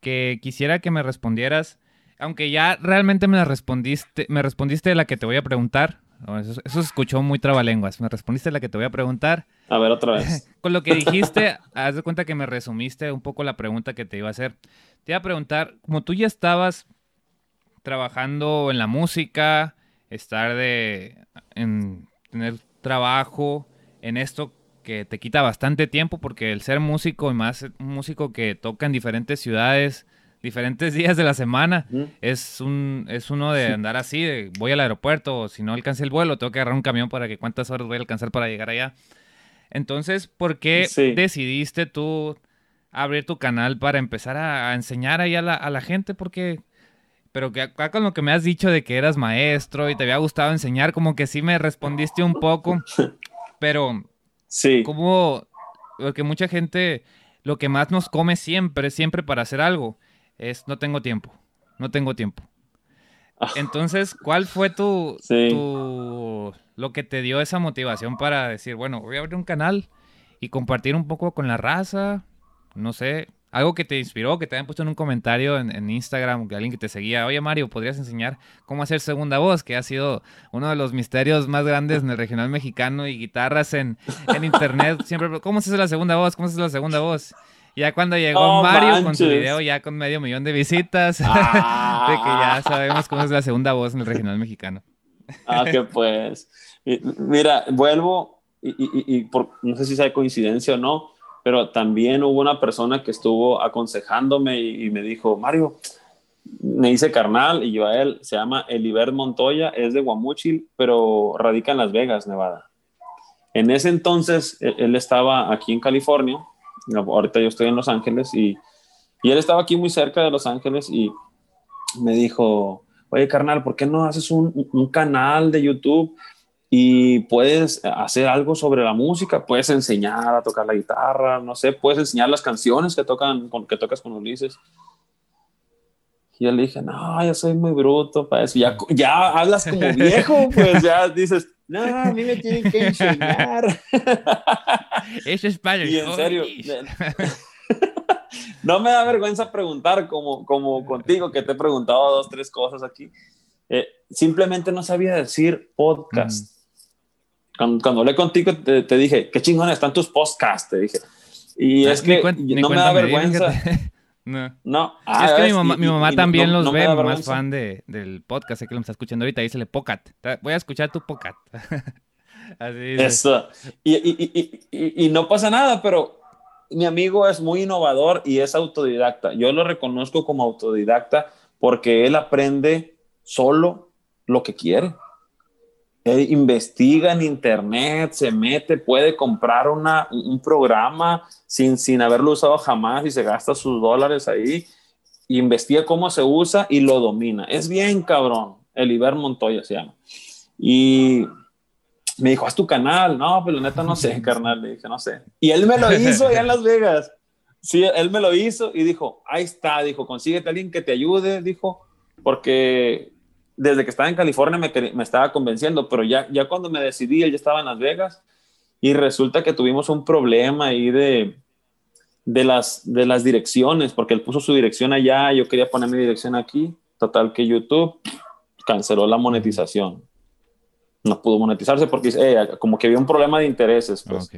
que quisiera que me respondieras, aunque ya realmente me las respondiste, me respondiste la que te voy a preguntar. eso, se escuchó muy trabalenguas. Me respondiste la que te voy a preguntar. A ver, otra vez. (laughs) Con lo que dijiste, (laughs) haz de cuenta que me resumiste un poco la pregunta que te iba a hacer. Te iba a preguntar, como tú ya estabas trabajando en la música, estar de, en tener trabajo en esto, que te quita bastante tiempo porque el ser músico y más un músico que toca en diferentes ciudades, diferentes días de la semana, es un es uno de andar así, de voy al aeropuerto, o si no alcancé el vuelo, tengo que agarrar un camión para que cuántas horas voy a alcanzar para llegar allá. Entonces, ¿por qué decidiste tú abrir tu canal para empezar a, enseñar ahí a la, a la gente? Porque pero que acá con lo que me has dicho de que eras maestro y te había gustado enseñar, como que sí me respondiste un poco, (laughs) pero Sí. Como, porque mucha gente, lo que más nos come siempre, siempre para hacer algo, es no tengo tiempo, no tengo tiempo. Ah. Entonces, ¿cuál fue tu, tu, lo que te dio esa motivación para decir, bueno, voy a abrir un canal y compartir un poco con la raza? No sé, algo que te inspiró, que te hayan puesto en un comentario en, Instagram, que alguien que te seguía, oye Mario, ¿podrías enseñar cómo hacer segunda voz? Que ha sido uno de los misterios más grandes en el regional mexicano y guitarras en, internet. Siempre, ¿cómo se hace la segunda voz? ¿Cómo se hace la segunda voz? Ya cuando llegó Mario con su video ya con medio millón de visitas, (laughs) de que ya sabemos cómo es la segunda voz en el regional mexicano. Ah, que (laughs) pues. Mira, vuelvo y, por, no sé si sea coincidencia o no, pero también hubo una persona que estuvo aconsejándome y, me dijo, Mario, me dice carnal y yo a él, se llama Eliber Montoya, es de Guamuchil, pero radica en Las Vegas, Nevada. En ese entonces él, él estaba aquí en California, ahorita yo estoy en Los Ángeles y, y él estaba aquí muy cerca de Los Ángeles y me dijo, oye carnal, ¿por qué no haces un, un canal de YouTube y puedes hacer algo sobre la música? Puedes enseñar a tocar la guitarra, no sé, puedes enseñar las canciones que, tocan, que tocas con Ulises. Y yo le dije, no, yo soy muy bruto para eso. Ya, ya hablas como (laughs) viejo, pues ya dices, no, a mí me tienen que enseñar. Eso (laughs) es para Y en serio, (laughs) no me da vergüenza preguntar como, como contigo, que te he preguntado dos, tres cosas aquí. Eh, simplemente no sabía decir podcast. Cuando, hablé contigo, te, dije, qué chingón están tus podcasts, te dije. Y es que no me da vergüenza. (laughs) No. no. es que mi mamá, mi mamá también los ve, mi mamá es fan de, del podcast, sé que lo está escuchando ahorita, dice Pocat. Voy a escuchar tu Pocat. (laughs) Así Eso. Y, y, y, y, no pasa nada, pero mi amigo es muy innovador y es autodidacta. Yo lo reconozco como autodidacta porque él aprende solo lo que quiere. Él investiga en internet, se mete, puede comprar una, un programa sin, sin haberlo usado jamás y se gasta sus dólares ahí. Investiga cómo se usa y lo domina. Es bien cabrón. Eliber Montoya se llama. Y me dijo, haz tu canal. No, pero pues, neta no sé, (laughs) carnal. Le dije, no sé. Y él me lo (laughs) hizo allá en Las Vegas. Sí, él me lo hizo y dijo, ahí está, dijo, consíguete a alguien que te ayude, dijo, porque desde que estaba en California me, me, estaba convenciendo, pero ya, ya cuando me decidí, él ya estaba en Las Vegas y resulta que tuvimos un problema ahí de, de, las, de las direcciones, porque él puso su dirección allá, yo quería poner mi dirección aquí, total que YouTube canceló la monetización. No pudo monetizarse porque eh, como que había un problema de intereses. Pues.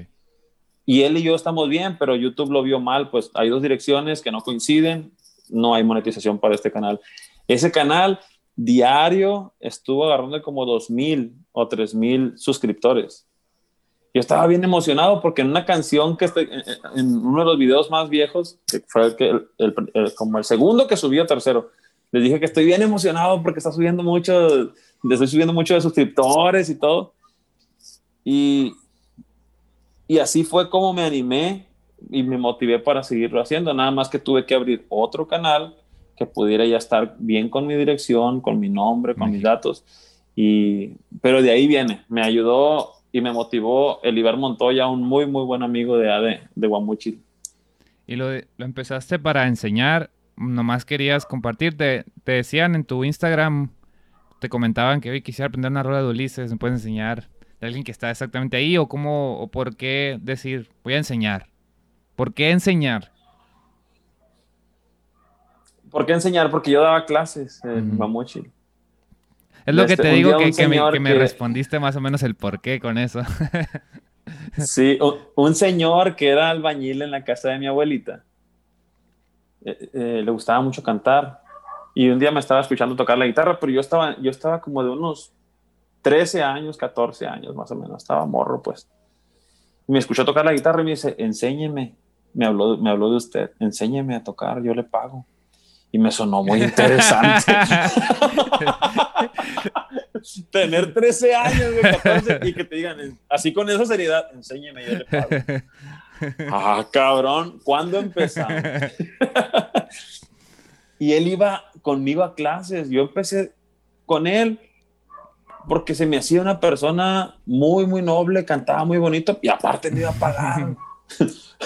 Y él y yo estamos bien, pero YouTube lo vio mal, pues hay dos direcciones que no coinciden, no hay monetización para este canal. Ese canal diario estuvo agarrando como dos mil o tres mil suscriptores. Yo estaba bien emocionado porque en una canción que estoy, en uno de los videos más viejos, que fue el, como el segundo que subió, tercero, les dije que estoy bien emocionado porque está subiendo mucho, estoy subiendo mucho de suscriptores y todo. Y, y así fue como me animé y me motivé para seguirlo haciendo. Nada más que tuve que abrir otro canal que pudiera ya estar bien con mi dirección, con mi nombre, con mis datos. Y, pero de ahí viene, me ayudó y me motivó el Iber Montoya, un muy, muy buen amigo de ADE, de Guamuchil. Y lo, lo empezaste para enseñar, nomás querías compartir, te, decían en tu Instagram, te comentaban que hoy quisiera aprender una rueda de Ulises, ¿me puedes enseñar de alguien que está exactamente ahí? ¿O cómo, o por qué decir, voy a enseñar? ¿Por qué enseñar? ¿Por qué enseñar? Porque yo daba clases en Mamuchil. Es lo que este, te digo que, me, respondiste más o menos el por qué con eso. (laughs) sí, un, señor que era albañil en la casa de mi abuelita. Eh, eh, le gustaba mucho cantar y un día me estaba escuchando tocar la guitarra, pero yo estaba, yo estaba como de unos 13 años, 14 años más o menos, estaba morro pues. Y me escuchó tocar la guitarra y me dice, enséñeme, me habló, me habló de usted, enséñeme a tocar, yo le pago y me sonó muy interesante. (laughs) Tener 13 años, de 14, y que te digan, así con esa seriedad, enséñeme, yo le pago. ah, cabrón, ¿cuándo empezamos? (laughs) y él iba conmigo a clases, yo empecé con él porque se me hacía una persona muy, muy noble, cantaba muy bonito y aparte me iba a pagar. (laughs)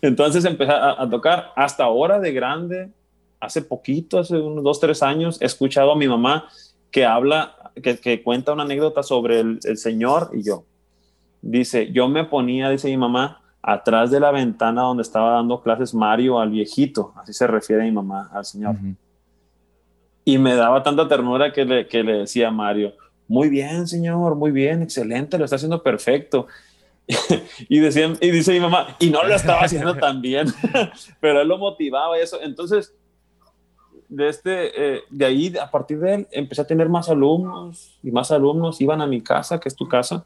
Entonces empecé a, a tocar hasta ahora de grande hace poquito, hace unos dos, tres años, he escuchado a mi mamá que habla, que, cuenta una anécdota sobre el, Señor y yo. Dice, yo me ponía, dice mi mamá, atrás de la ventana donde estaba dando clases Mario al viejito, así se refiere mi mamá al Señor. Y me daba tanta ternura que le, que le decía a Mario, muy bien, Señor, muy bien, excelente, lo está haciendo perfecto. (laughs) y, decían, y dice mi mamá, y no lo estaba haciendo tan bien, (laughs) pero él lo motivaba y eso. Entonces, de, este, eh, de ahí, a partir de él, empecé a tener más alumnos y más alumnos iban a mi casa, que es tu casa,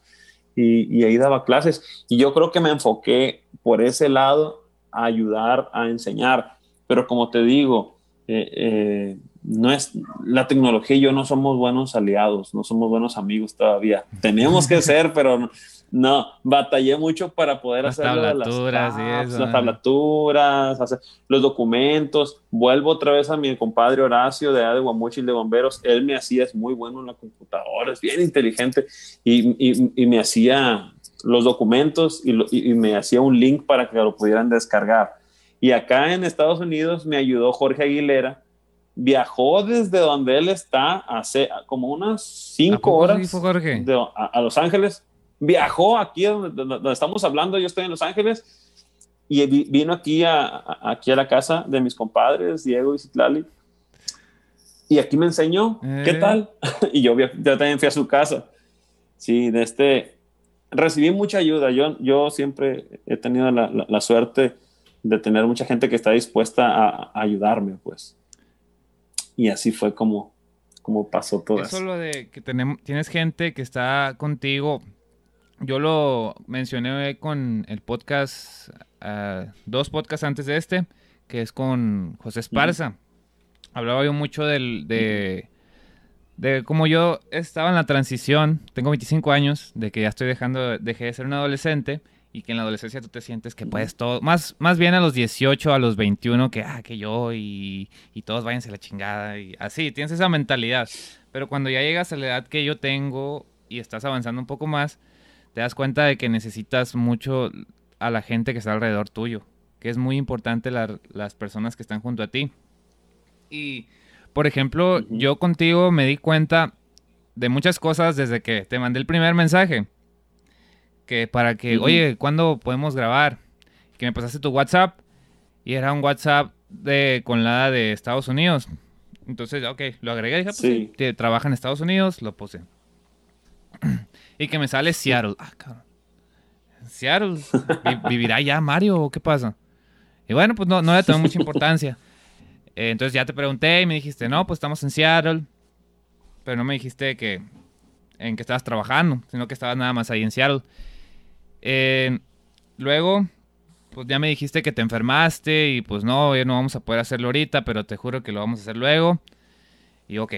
y, ahí daba clases. Y yo creo que me enfoqué por ese lado a ayudar a enseñar. Pero como te digo, eh, eh, no es la tecnología y yo no somos buenos aliados, no somos buenos amigos todavía. Tenemos que ser, pero no, batallé mucho para poder hacer tablaturas las, las tablaturas, hacer los documentos. Vuelvo otra vez a mi compadre Horacio de, de Guamuchil de Bomberos. Él me hacía, es muy bueno en la computadora, es bien inteligente y, me hacía los documentos y, me hacía un link para que lo pudieran descargar. Y acá en Estados Unidos me ayudó Jorge Aguilera. Viajó desde donde él está hace como unas cinco horas a Los Ángeles viajó aquí donde, estamos hablando, yo estoy en Los Ángeles, y vino aquí a, aquí a la casa de mis compadres, Diego y Citlali, y aquí me enseñó, ¿qué eh. tal? (laughs) y yo, yo también fui a su casa. Sí, de este, recibí mucha ayuda, yo, yo siempre he tenido la, la, suerte de tener mucha gente que está dispuesta a, ayudarme, pues. Y así fue como, como pasó todo eso. lo de que tenemos, tienes gente que está contigo yo lo mencioné con el podcast, ah, dos podcasts antes de este, que es con José Esparza. Hablaba yo mucho del, de, de cómo yo estaba en la transición, tengo 25 años, de que ya estoy dejando, dejé de ser un adolescente y que en la adolescencia tú te sientes que puedes todo, más, más bien a los 18, a los 21, que, ah, que yo y, y todos váyanse a la chingada y así, tienes esa mentalidad. Pero cuando ya llegas a la edad que yo tengo y estás avanzando un poco más, te das cuenta de que necesitas mucho a la gente que está alrededor tuyo, que es muy importante las personas que están junto a ti. Y, por ejemplo, yo contigo me di cuenta de muchas cosas desde que te mandé el primer mensaje. Que para que, oye, ¿cuándo podemos grabar? Que me pasaste tu WhatsApp y era un WhatsApp de, con la de Estados Unidos. Entonces, ok, lo agregué y dije, pues sí. trabaja en Estados Unidos, lo puse. Y que me sale Seattle. Ah, cabrón. Seattle. ¿Vivirá ya Mario o qué pasa? Y bueno, pues no, no le tomé mucha importancia. Eh, entonces ya te pregunté y me dijiste, no, pues estamos en Seattle. Pero no me dijiste que en que estabas trabajando, sino que estabas nada más ahí en Seattle. Eh, luego, pues ya me dijiste que te enfermaste y pues no, ya no vamos a poder hacerlo ahorita, pero te juro que lo vamos a hacer luego. Y ok,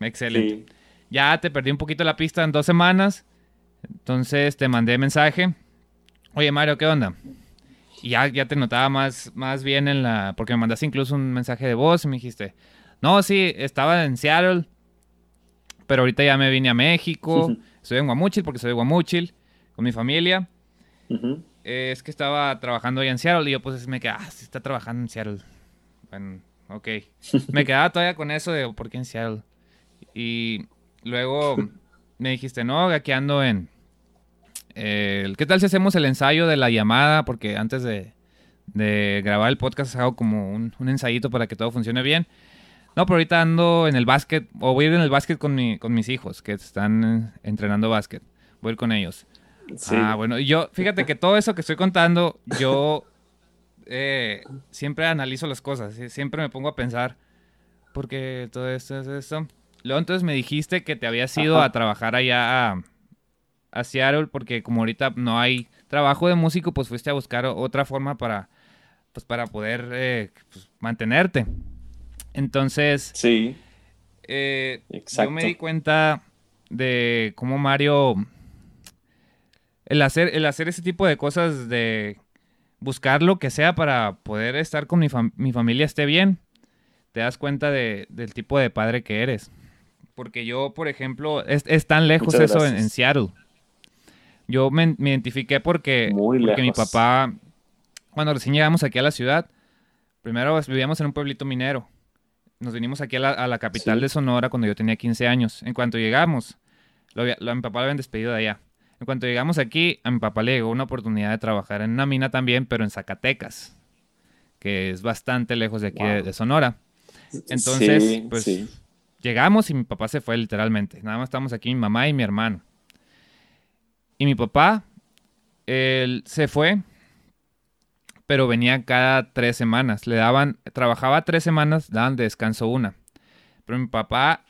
excelente. Ya te perdí un poquito la pista en dos semanas. Entonces te mandé mensaje. Oye, Mario, ¿qué onda? Y ya, ya te notaba más, más bien en la... Porque me mandaste incluso un mensaje de voz y me dijiste, no, sí, estaba en Seattle, pero ahorita ya me vine a México. Estoy en Guamuchil porque soy de Guamuchil, con mi familia. es que estaba trabajando ahí en Seattle y yo pues me quedé, ah, sí está trabajando en Seattle. Bueno, ok. (laughs) me quedaba todavía con eso de, ¿por qué en Seattle? Y luego me dijiste, no, aquí ando en, ¿Qué tal si hacemos el ensayo de la llamada? Porque antes de, grabar el podcast hago como un, ensayito para que todo funcione bien. No, pero ahorita ando en el básquet, o voy a ir en el básquet con, mi, con mis hijos que están entrenando básquet. Voy a ir con ellos. Ah, bueno, y yo, fíjate que todo eso que estoy contando, yo eh, siempre analizo las cosas, siempre me pongo a pensar, porque todo esto es esto. Luego entonces me dijiste que te habías ido a trabajar allá a, a Seattle porque como ahorita no hay trabajo de músico, pues fuiste a buscar otra forma para, pues para poder eh, pues, mantenerte. Entonces, sí. Eh, yo me di cuenta de cómo Mario, el hacer, el hacer ese tipo de cosas, de buscar lo que sea para poder estar con mi, mi familia esté bien, te das cuenta de, del tipo de padre que eres. Porque yo, por ejemplo, es, tan lejos eso en Seattle. Yo me, identifiqué porque, porque mi papá, cuando recién llegamos aquí a la ciudad, primero vivíamos en un pueblito minero. Nos vinimos aquí a la, capital de Sonora cuando yo tenía 15 años. En cuanto llegamos, lo, a mi papá lo habían despedido de allá. En cuanto llegamos aquí, a mi papá le llegó una oportunidad de trabajar en una mina también, pero en Zacatecas, que es bastante lejos de aquí de, Sonora. Entonces, pues llegamos y mi papá se fue literalmente. Nada más estamos aquí mi mamá y mi hermano. Y mi papá, él se fue, pero venía cada tres semanas. Le daban, trabajaba tres semanas, daban descanso una. Pero mi papá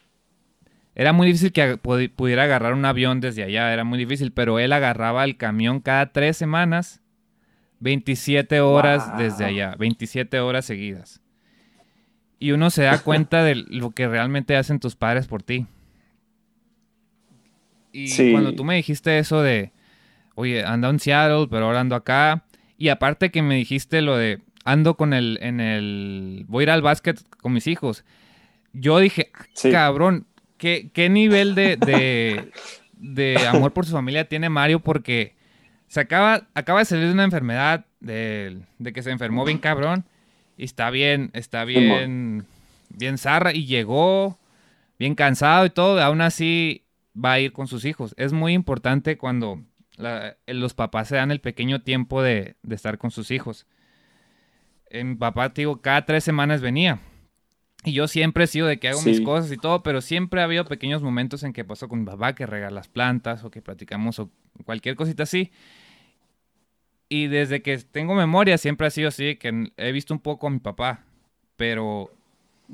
era muy difícil que pudiera agarrar un avión desde allá, era muy difícil, pero él agarraba el camión cada tres semanas, 27 horas desde allá, 27 horas seguidas. Y uno se da (laughs) cuenta de lo que realmente hacen tus padres por ti. Y cuando tú me dijiste eso de, oye, ando en Seattle, pero ahora ando acá. Y aparte que me dijiste lo de, ando con el, en el, voy a ir al básquet con mis hijos. Yo dije, ah, cabrón, ¿qué, ¿qué, nivel de, de, amor por su familia tiene Mario? Porque se acaba, acaba de salir de una enfermedad, de, de que se enfermó bien cabrón. Y está bien, está bien, bien zarra. Y llegó bien cansado y todo. Aún así va a ir con sus hijos. Es muy importante cuando los papás se dan el pequeño tiempo de, estar con sus hijos. En papá, digo, cada tres semanas venía. Y yo siempre he sido de que hago mis cosas y todo, pero siempre ha habido pequeños momentos en que pasó con mi papá, que rega las plantas o que platicamos o cualquier cosita así. Y desde que tengo memoria siempre ha sido así, que he visto un poco a mi papá, pero...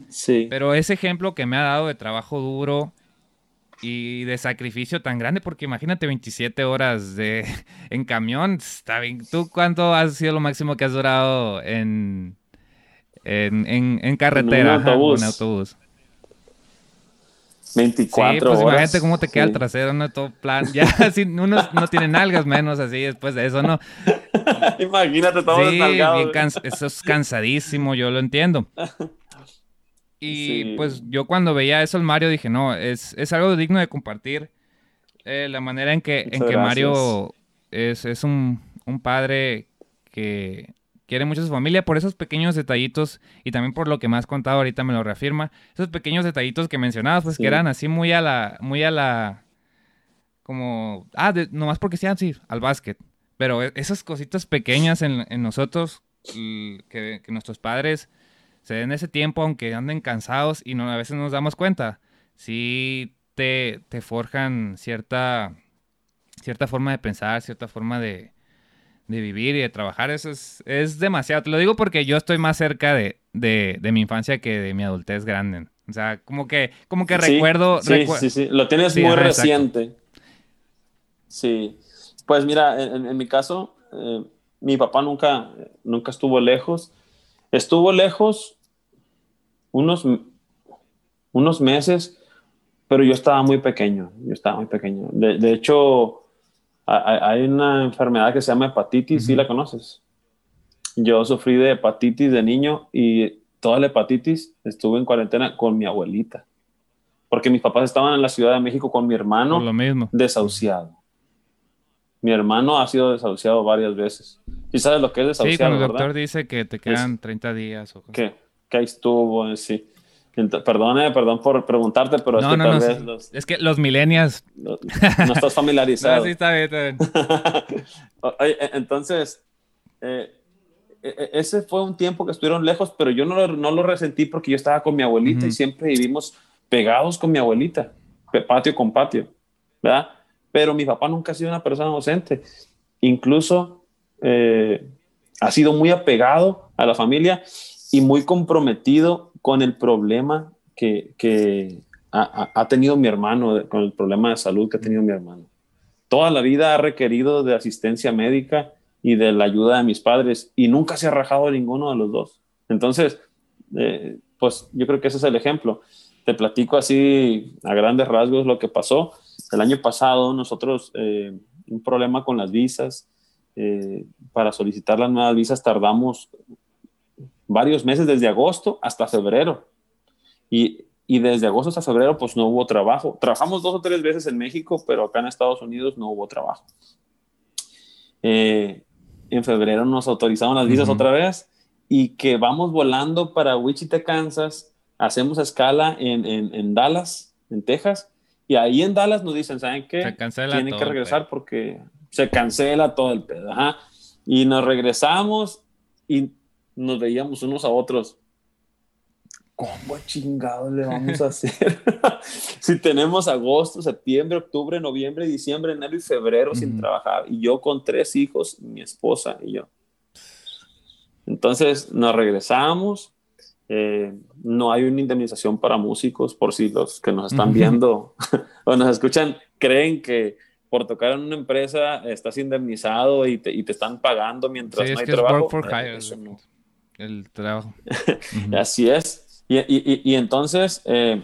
Sí. Pero ese ejemplo que me ha dado de trabajo duro, y de sacrificio tan grande, porque imagínate 27 horas de, (laughs) en camión, está bien. ¿Tú cuánto has sido lo máximo que has durado en, en, en, carretera? En autobús. autobús. 24 sí, pues imagínate cómo te queda el trasero, no todo plan. (laughs) Ya, así, unos no tienen algas menos así después de eso, ¿no? (laughs) imagínate todo sí, Eso es cansadísimo, yo lo entiendo. (laughs) Y pues yo cuando veía eso el Mario dije, no, es, algo digno de compartir. Eh, la manera en que, en que Mario es, un, padre que quiere mucho a su familia por esos pequeños detallitos y también por lo que me has contado ahorita me lo reafirma. Esos pequeños detallitos que mencionabas, pues que eran así muy a la, muy a la, como, ah, nomás porque sean así, al básquet. Pero e, esas cositas pequeñas en, nosotros, que, que nuestros padres se den ese tiempo, aunque anden cansados y no, a veces nos damos cuenta, sí te, te forjan cierta, cierta forma de pensar, cierta forma de, de vivir y de trabajar. Eso es, es, demasiado. Te lo digo porque yo estoy más cerca de, de, de, mi infancia que de mi adultez grande. O sea, como que, como que recuerdo. Sí, sí, sí. Lo tienes muy reciente. Sí. Pues mira, en, mi caso, eh, mi papá nunca, nunca estuvo lejos. Estuvo lejos unos, unos meses, pero yo estaba muy pequeño, yo estaba muy pequeño. De, hecho, hay una enfermedad que se llama hepatitis, ¿sí la conoces? Yo sufrí de hepatitis de niño y toda la hepatitis estuve en cuarentena con mi abuelita. Porque mis papás estaban en la Ciudad de México con mi hermano lo mismo. desahuciado. Mi hermano ha sido desahuciado varias veces. ¿Sí sabes lo que es desahuciado? Sí, cuando el doctor dice que te quedan 30 días. O ¿Qué? que ahí estuvo, sí. Perdone, perdón por preguntarte, pero es que tal vez los, Es que los millennials... No, estás (laughs) familiarizado. sí, está bien, está bien. (laughs) E, entonces, eh, e, e, ese fue un tiempo que estuvieron lejos, pero yo no lo, no lo resentí porque yo estaba con mi abuelita y siempre vivimos pegados con mi abuelita, patio con patio, ¿verdad? Pero mi papá nunca ha sido una persona ausente. Incluso eh, ha sido muy apegado a la familia y muy comprometido con el problema que, que ha, tenido mi hermano, con el problema de salud que ha tenido mi hermano. Toda la vida ha requerido de asistencia médica y de la ayuda de mis padres y nunca se ha rajado ninguno de los dos. Entonces, eh, pues yo creo que ese es el ejemplo. Te platico así a grandes rasgos lo que pasó. El año pasado nosotros, eh, un problema con las visas, eh, para solicitar las nuevas visas tardamos varios meses, desde agosto hasta febrero. Y, y, desde agosto hasta febrero, pues no hubo trabajo. Trabajamos dos o tres veces en México, pero acá en Estados Unidos no hubo trabajo. Eh, en febrero nos autorizaron las visas otra vez y que vamos volando para Wichita, Kansas. Hacemos escala en, en, en Dallas, en Texas. Y ahí en Dallas nos dicen, ¿saben qué? Tienen que regresar porque se cancela todo el pedo. Y nos regresamos y nos veíamos unos a otros. ¿Cómo chingados le vamos a (laughs) hacer? (laughs) si tenemos agosto, septiembre, octubre, noviembre, diciembre, enero y febrero sin trabajar. Y yo con tres hijos, mi esposa y yo. Entonces nos regresamos Eh, no hay una indemnización para músicos, por si los que nos están viendo (laughs) o nos escuchan creen que por tocar en una empresa estás indemnizado y te, y te están pagando mientras no hay trabajo. El trabajo. (laughs) Así es. Y, y, y entonces, eh,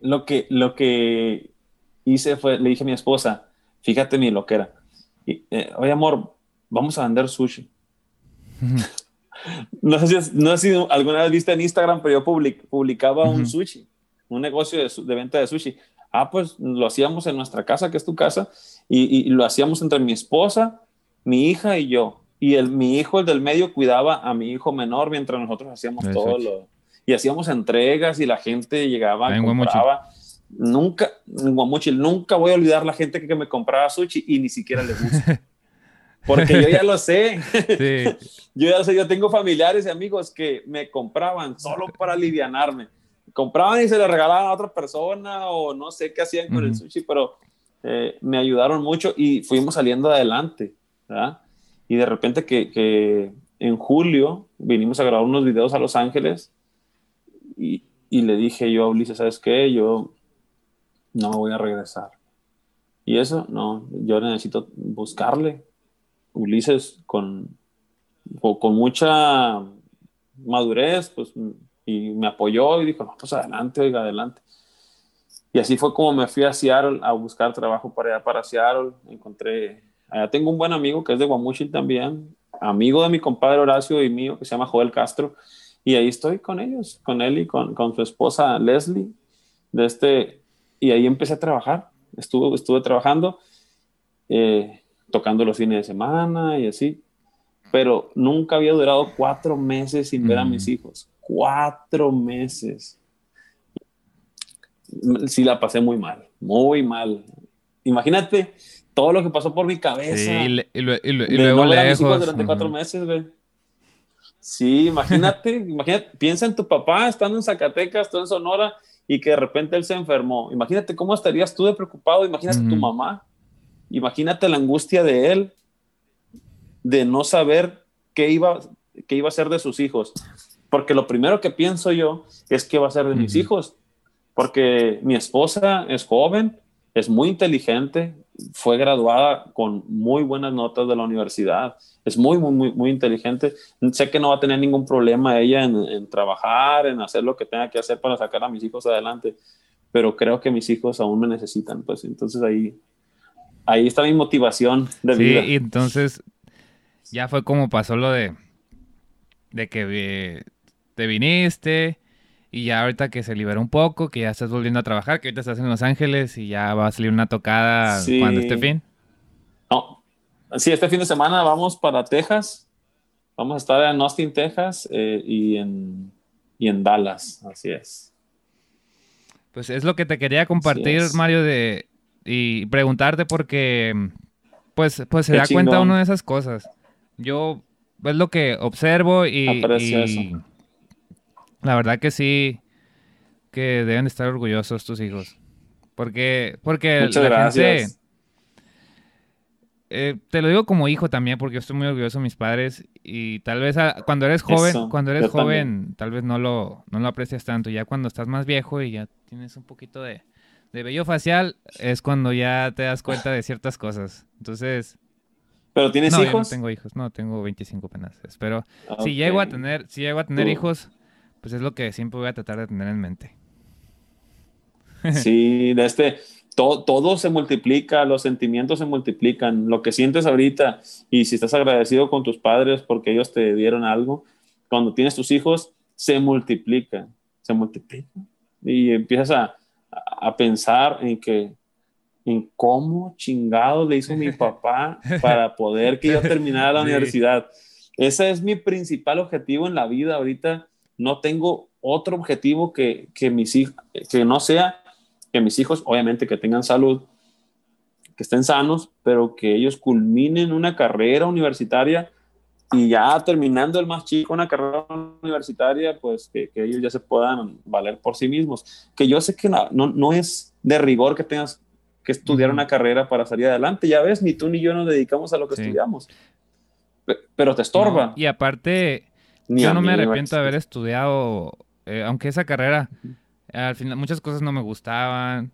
lo, que, lo que hice fue, le dije a mi esposa, fíjate mi loquera, y, eh, oye amor, vamos a vender sushi. (laughs) no, sé si, no sé si alguna vez viste en Instagram, pero yo publicaba un sushi, un negocio de, de, venta de sushi. Ah, pues lo hacíamos en nuestra casa, que es tu casa, y, y, lo hacíamos entre mi esposa, mi hija y yo. Y el, mi hijo, el del medio, cuidaba a mi hijo menor mientras nosotros hacíamos todo lo... Y hacíamos entregas y la gente llegaba, y compraba. Nunca, en Guamuchil, nunca voy a olvidar la gente que, me compraba sushi y ni siquiera le gusta. (laughs) Porque yo ya lo sé. (laughs) yo ya lo sé, yo tengo familiares y amigos que me compraban solo para alivianarme. Compraban y se le regalaban a otra persona o no sé qué hacían con el sushi, pero eh, me ayudaron mucho y fuimos saliendo adelante. Y de repente que, que, en julio vinimos a grabar unos videos a Los Ángeles y, y le dije yo a Ulises, ¿sabes qué? Yo no voy a regresar. Y eso, no, yo necesito buscarle. Ulises con, con mucha madurez, pues, y me apoyó y dijo, no, pues adelante, oiga, adelante. Y así fue como me fui a Seattle a buscar trabajo para allá, para Seattle. Encontré, allá tengo un buen amigo que es de Guamuchil también, amigo de mi compadre Horacio y mío, que se llama Joel Castro. Y ahí estoy con ellos, con él y con, con su esposa Leslie. De este, y ahí empecé a trabajar. Estuve, estuve trabajando, eh, tocando los fines de semana y así. Pero nunca había durado cuatro meses sin ver a mis mm. hijos. Cuatro meses. Sí, la pasé muy mal, muy mal. Imagínate todo lo que pasó por mi cabeza. Sí, y, luego no ver a mis durante cuatro meses, güey. Sí, imagínate, (laughs) imagínate, piensa en tu papá estando en Zacatecas, tú en Sonora, y que de repente él se enfermó. Imagínate cómo estarías tú de preocupado, imagínate tu mamá, imagínate la angustia de él de no saber qué iba, qué iba a ser de sus hijos. Porque lo primero que pienso yo es qué va a ser de mis hijos. Porque mi esposa es joven, es muy inteligente, fue graduada con muy buenas notas de la universidad. Es muy, muy, muy, muy inteligente. Sé que no va a tener ningún problema ella en, trabajar, en hacer lo que tenga que hacer para sacar a mis hijos adelante, pero creo que mis hijos aún me necesitan, pues entonces ahí, ahí está mi motivación de vida. Sí, y entonces ya fue como pasó lo de, de que te viniste, y ya ahorita que se liberó un poco, que ya estás volviendo a trabajar, que ahorita estás en Los Ángeles y ya va a salir una tocada cuando esté fin. No, sí, este fin de semana vamos para Texas. Vamos a estar en Austin, Texas eh, y, en, y en Dallas, así es. Pues es lo que te quería compartir, Mario, de, y preguntarte porque pues, pues se da cuenta uno de esas cosas. Yo es lo que observo y, y la verdad que sí, que deben estar orgullosos tus hijos. Porque, porque Muchas gracias. Eh, te lo digo como hijo también, porque yo estoy muy orgulloso de mis padres y tal vez cuando eres joven, cuando eres joven, tal vez no lo, no lo aprecias tanto. Ya cuando estás más viejo y ya tienes un poquito de, de vello facial, es cuando ya te das cuenta de ciertas cosas. Entonces, ¿Pero tienes hijos? no tengo hijos, no, tengo 25 penas. Pero si llego a tener, si llego a tener hijos, pues es lo que siempre voy a tratar de tener en mente. (laughs) Sí, de este, todo, todo se multiplica, los sentimientos se multiplican, lo que sientes ahorita y si estás agradecido con tus padres porque ellos te dieron algo, cuando tienes tus hijos, se multiplica, se multiplica y empiezas a, a pensar en que en cómo chingado le hizo mi papá (laughs) para poder que yo terminara la universidad. Ese es mi principal objetivo en la vida ahorita no tengo otro objetivo que, que, mis hijos, que no sea que mis hijos, obviamente, que tengan salud, que estén sanos, pero que ellos culminen una carrera universitaria y ya terminando el más chico una carrera universitaria, pues que, que ellos ya se puedan valer por sí mismos. Que yo sé que no, no, es de rigor que tengas que estudiar una carrera para salir adelante. Ya ves, ni tú ni yo nos dedicamos a lo que estudiamos. Pero te estorba. y aparte, yo no me arrepiento de haber estudiado, eh, aunque esa carrera, al final muchas cosas no me gustaban,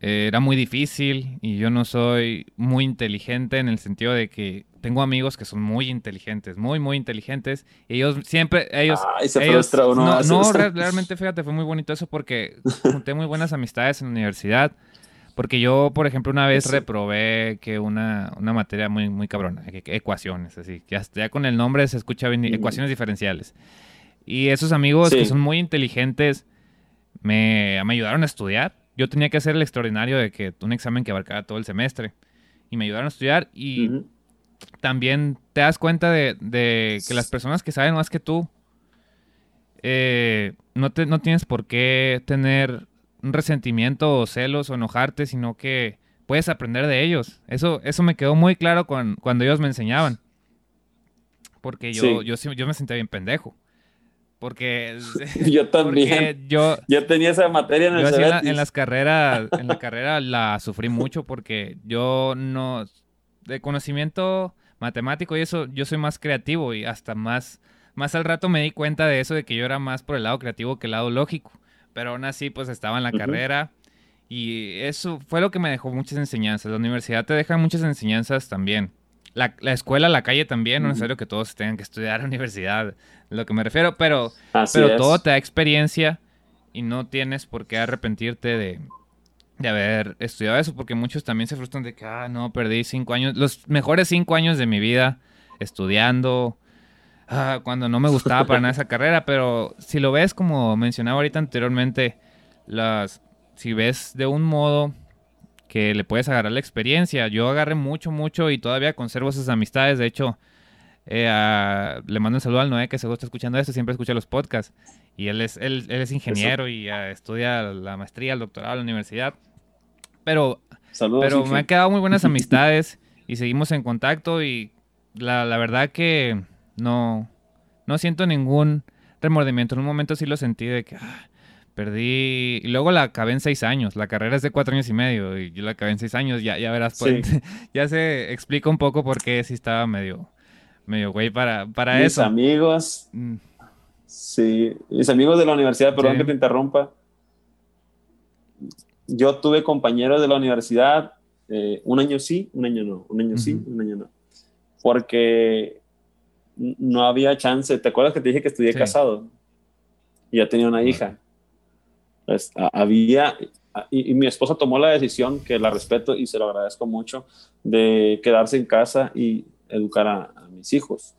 eh, era muy difícil y yo no soy muy inteligente en el sentido de que tengo amigos que son muy inteligentes, muy, muy inteligentes. Y ellos siempre, ellos... ellos no, no realmente, fíjate, fue muy bonito eso porque junté muy buenas amistades en la universidad. Porque yo, por ejemplo, una vez reprobé que una, una materia muy, muy cabrona, ecuaciones, así, ya con el nombre se escucha bien, mm. ecuaciones diferenciales. Y esos amigos que son muy inteligentes me, me ayudaron a estudiar yo tenía que hacer el extraordinario de que un examen que abarcara todo el semestre. Y me ayudaron a estudiar y también te das cuenta de, que las personas que saben más que tú, eh, no, te, no tienes por qué tener un resentimiento o celos o enojarte, sino que puedes aprender de ellos. Eso, eso me quedó muy claro cuando ellos me enseñaban. Porque yo, yo, yo me sentía bien pendejo. Porque (laughs) yo también. yo, yo tenía esa materia en el en, las carreras, en la carrera la sufrí mucho porque yo no de conocimiento matemático y eso yo soy más creativo y hasta más más al rato me di cuenta de eso de que yo era más por el lado creativo que el lado lógico, pero aún así pues estaba en la carrera y eso fue lo que me dejó muchas enseñanzas. La universidad te deja muchas enseñanzas también. La, la, escuela, la calle también, no es necesario que todos tengan que estudiar a (laughs) la universidad, lo que me refiero, pero, pero todo te da experiencia y no tienes por qué arrepentirte de, de haber estudiado eso, porque muchos también se frustran de que, ah, no, perdí cinco años, los mejores cinco años de mi vida estudiando, ah, cuando no me gustaba para nada (laughs) esa carrera, pero si lo ves como mencionaba ahorita anteriormente, las, si ves de un modo que le puedes agarrar la experiencia. Yo agarré mucho, mucho y todavía conservo esas amistades. De hecho, eh, le mando un saludo al Noé que seguro está escuchando esto, siempre escucha los podcasts. Y él es, él, es ingeniero y uh, estudia la maestría, el doctorado en la universidad. Pero, pero me han quedado muy buenas (laughs) amistades y seguimos en contacto y la, la verdad que no, no siento ningún remordimiento. En un momento sí lo sentí de que... Ah, Perdí. Y luego la acabé en seis años. La carrera es de cuatro años y medio. Y yo la acabé en seis años. Ya, ya verás. Pues, (laughs) ya se explica un poco por qué sí estaba medio. Medio güey para, para mis amigos. Mm. Sí. Mis amigos de la universidad, perdón que te interrumpa. Yo tuve compañeros de la universidad. Eh, un año sí, un año no. Un año sí, un año no. Porque no había chance. ¿Te acuerdas que te dije que estudié casado? Y ya tenía una hija pues, había, y, mi esposa tomó la decisión, que la respeto y se lo agradezco mucho, de quedarse en casa y educar a, mis hijos,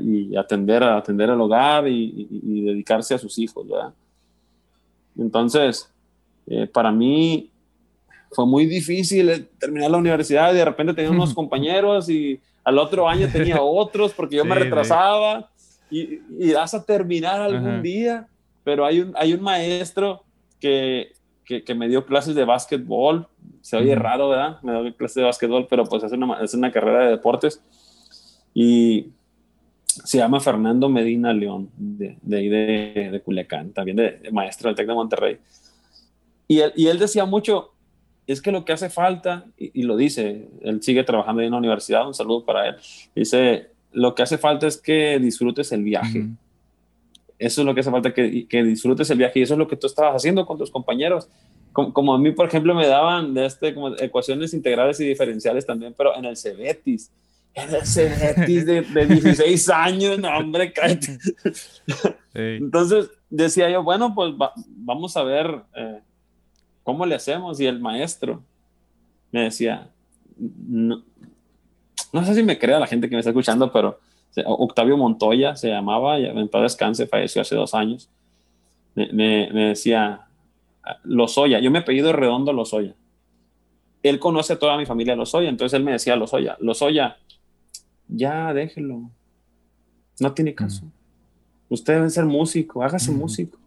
y atender, atender al hogar y, dedicarse a sus hijos. ¿verdad? Entonces, eh, para mí fue muy difícil terminar la universidad y de repente tenía unos (laughs) compañeros y al otro año tenía (laughs) otros porque yo me retrasaba y, y vas a terminar algún día pero hay un, hay un maestro que, que, me dio clases de básquetbol, se oye raro, ¿verdad? Me dio clases de básquetbol, pero pues es una, es una carrera de deportes. Y se llama Fernando Medina León, de, de ahí de, de, Culiacán, también de, maestro del TEC de Monterrey. Y él, y él decía mucho, es que lo que hace falta, y, lo dice, él sigue trabajando en la universidad, un saludo para él, dice, lo que hace falta es que disfrutes el viaje. Eso es lo que hace falta, que, que, disfrutes el viaje y eso es lo que tú estabas haciendo con tus compañeros. Como, a mí, por ejemplo, me daban de este, como ecuaciones integrales y diferenciales también, pero en el Cebetis. En el Cebetis de, de 16 (laughs) años, no, hombre, cállate. (laughs) Entonces decía yo, bueno, pues vamos a ver eh, cómo le hacemos. Y el maestro me decía, no, no sé si me crea la gente que me está escuchando, pero Octavio Montoya se llamaba, y en paz descanse, falleció hace dos años. Me, me, decía, Lozoya, yo me he pedido redondo Lozoya. Él conoce a toda mi familia Lozoya, entonces él me decía Lozoya, Lozoya, ya déjelo, no tiene caso. Usted debe ser músico, hágase músico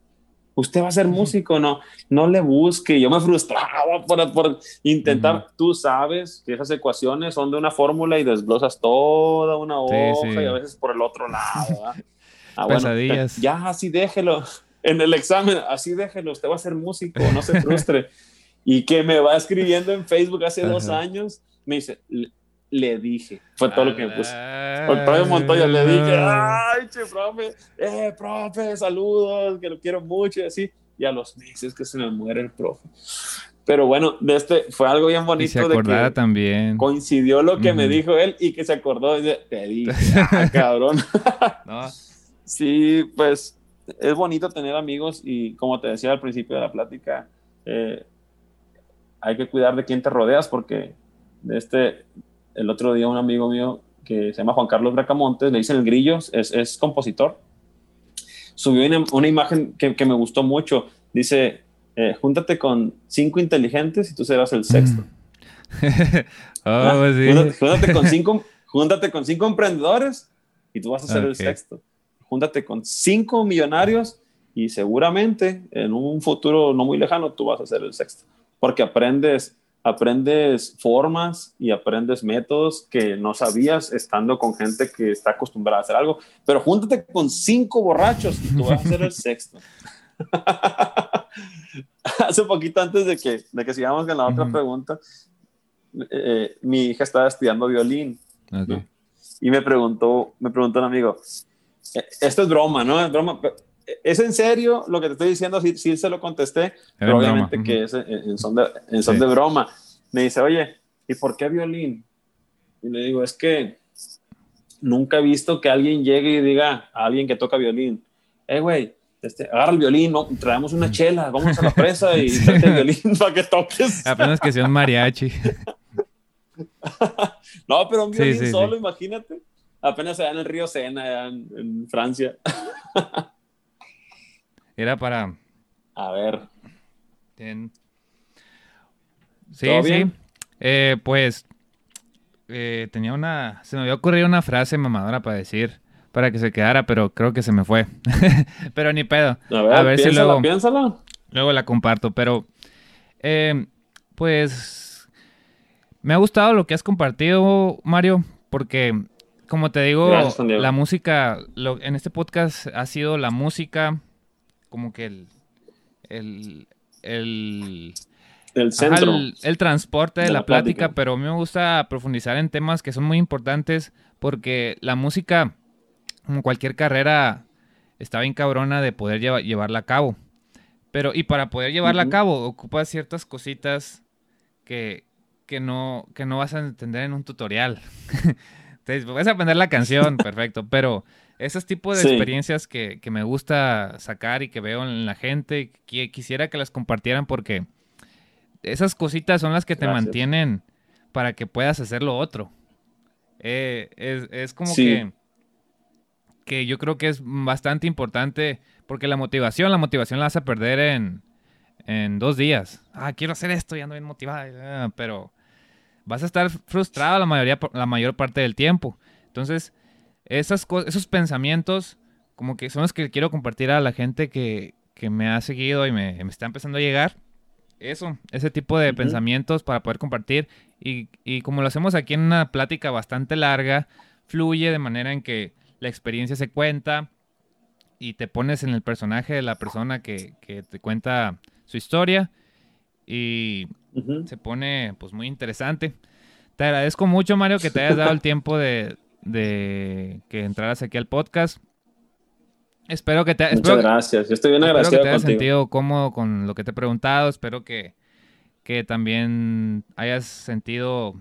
usted va a ser músico, no, no le busque. Yo me frustraba por, por intentar, tú sabes que esas ecuaciones son de una fórmula y desglosas toda una hoja y a veces por el otro lado. Ah, bueno, ya así déjelo. En el examen, así déjelo, usted va a ser músico, no se frustre. (laughs) y que me va escribiendo en Facebook hace dos años, me dice, le dije. Fue todo lo que me puse. El profe Montoya le dije, ay, che, profe, eh, profe, saludos, que lo quiero mucho y así. Y a los meses que se me muere el profe. Pero bueno, de este fue algo bien bonito. Y se acordaba de que también. Coincidió lo que me dijo él y que se acordó. Y te dije, (laughs) ah, cabrón. (laughs) Sí, pues es bonito tener amigos y como te decía al principio de la plática, eh, hay que cuidar de quién te rodeas porque de este, el otro día un amigo mío que se llama Juan Carlos Bracamontes, le dicen el grillo, es, es compositor, subió una, una imagen que, que, me gustó mucho. Dice, eh, júntate con cinco inteligentes y tú serás el sexto. oh, (laughs) sí. júntate, con cinco, júntate con cinco emprendedores y tú vas a ser el sexto. Júntate con cinco millonarios y seguramente en un futuro no muy lejano tú vas a ser el sexto. Porque aprendes, aprendes formas y aprendes métodos que no sabías estando con gente que está acostumbrada a hacer algo. Pero júntate con cinco borrachos y tú vas a ser el (laughs) sexto. (laughs) hace poquito antes de que, de que sigamos con la otra pregunta, eh, mi hija estaba estudiando violín y me preguntó, me preguntó un amigo, eh, esto es broma, ¿no? Es broma. ¿Es en serio lo que te estoy diciendo? Sí, sí se lo contesté, pero obviamente que es en, son, de, en son de broma. Me dice, oye, ¿y por qué violín? Y le digo, es que nunca he visto que alguien llegue y diga a alguien que toca violín, eh, güey, este, agarra el violín, ¿no? traemos una chela, vamos a la presa y (laughs) el violín para que toques. (laughs) Apenas que sea un mariachi. (laughs) no, pero un violín solo, imagínate. Apenas allá en el río Sena, allá en, Francia. Era para. A ver. Sí, sí. Eh, pues eh, tenía una. Se me había ocurrido una frase mamadora para decir para que se quedara, pero creo que se me fue. (laughs) pero ni pedo. A ver, si luego. Piénsala. Luego la comparto, pero. Eh, pues. Me ha gustado lo que has compartido, Mario, porque, como te digo, la música, en este podcast ha sido la música como que el. El. El, el centro. el, transporte de, la, plática, pero a mí me gusta profundizar en temas que son muy importantes porque la música como cualquier carrera, está bien cabrona de poder llevarla a cabo. Pero, y para poder llevarla a cabo, ocupas ciertas cositas que, que, no, que no vas a entender en un tutorial. (laughs) Entonces, vas a aprender la canción, (laughs) perfecto, pero esos tipos de experiencias que, me gusta sacar y que veo en la gente, que quisiera que las compartieran porque esas cositas son las que te mantienen para que puedas hacer lo otro. Eh, es, como que que yo creo que es bastante importante porque la motivación, la motivación la vas a perder en, en dos días. Ah, quiero hacer esto, ya ando bien motivada, ah, pero vas a estar frustrado la, mayoría, la mayor parte del tiempo. Entonces, esas esos pensamientos como que son los que quiero compartir a la gente que, que me ha seguido y me, me, está empezando a llegar. Eso, ese tipo de pensamientos para poder compartir. Y, y como lo hacemos aquí en una plática bastante larga, fluye de manera en que la experiencia se cuenta y te pones en el personaje de la persona que, te cuenta su historia y se pone pues muy interesante. Te agradezco mucho Mario que te hayas dado el tiempo de, que entraras aquí al podcast. Espero que te Muchas gracias. Yo estoy bien agradecido que te hayas sentido cómodo con lo que te he preguntado. Espero que, que también hayas sentido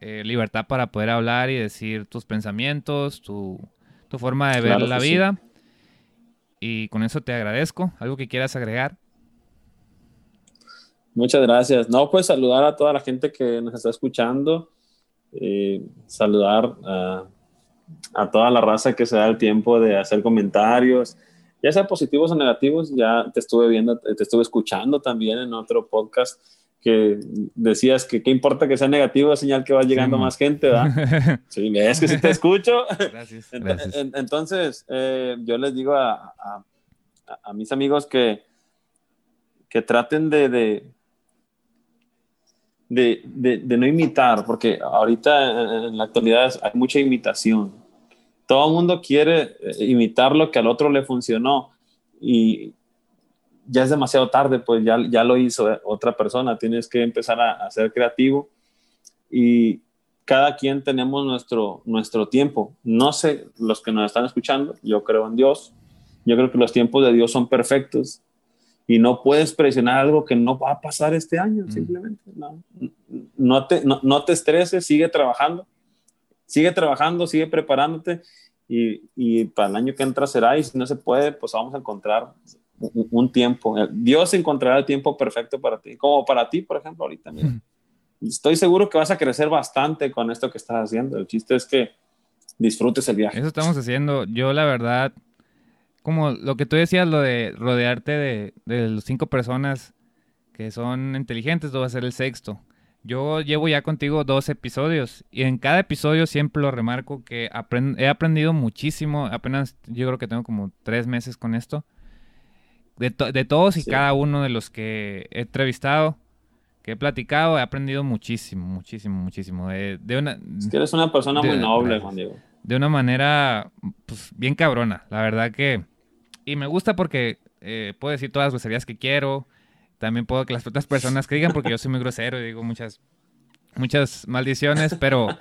eh, libertad para poder hablar y decir tus pensamientos, tu, tu forma de ver la vida. Y con eso te agradezco. ¿Algo que quieras agregar? Muchas gracias. No, pues saludar a toda la gente que nos está escuchando. Eh, saludar a, a, toda la raza que se da el tiempo de hacer comentarios, ya sea positivos o negativos. Ya te estuve viendo, te estuve escuchando también en otro podcast que decías que qué importa que sea negativo, es señal que va llegando más gente, ¿verdad? (laughs) Sí, es que si te escucho. Gracias. Entonces, eh, yo les digo a, a, mis amigos que, que traten de, de, de, de, no imitar, porque ahorita en la actualidad hay mucha imitación. Todo el mundo quiere eh, imitar lo que al otro le funcionó y, ya es demasiado tarde, pues ya, ya lo hizo otra persona, tienes que empezar a, ser creativo y, cada quien tenemos nuestro, nuestro tiempo. No sé, los que nos están escuchando, yo creo en Dios. Yo creo que los tiempos de Dios son perfectos y no puedes presionar algo que no va a pasar este año, mm. simplemente. No, no, te, no, te estreses, sigue trabajando, sigue trabajando, sigue preparándote y, y, para el año que entra será y si no se puede, pues vamos a encontrar un, tiempo. Dios encontrará el tiempo perfecto para ti, como para ti, por ejemplo, ahorita. Estoy seguro que vas a crecer bastante con esto que estás haciendo. El chiste es que disfrutes el viaje. Eso estamos haciendo. Yo, la verdad, como lo que tú decías, lo de rodearte de, de los cinco personas que son inteligentes, tú va a ser el sexto. Yo llevo ya contigo dos episodios y en cada episodio siempre lo remarco que he aprendido muchísimo. Apenas yo creo que tengo como tres meses con esto. De, de todos y cada uno de los que he entrevistado que he platicado, he aprendido muchísimo, muchísimo, muchísimo. De, una, eres una persona muy noble, Juan Diego. De una manera, pues, bien cabrona. La verdad que... Y me gusta porque eh, puedo decir todas las groserías que quiero. También puedo que las otras personas que digan, porque yo soy muy grosero y digo muchas, muchas maldiciones, pero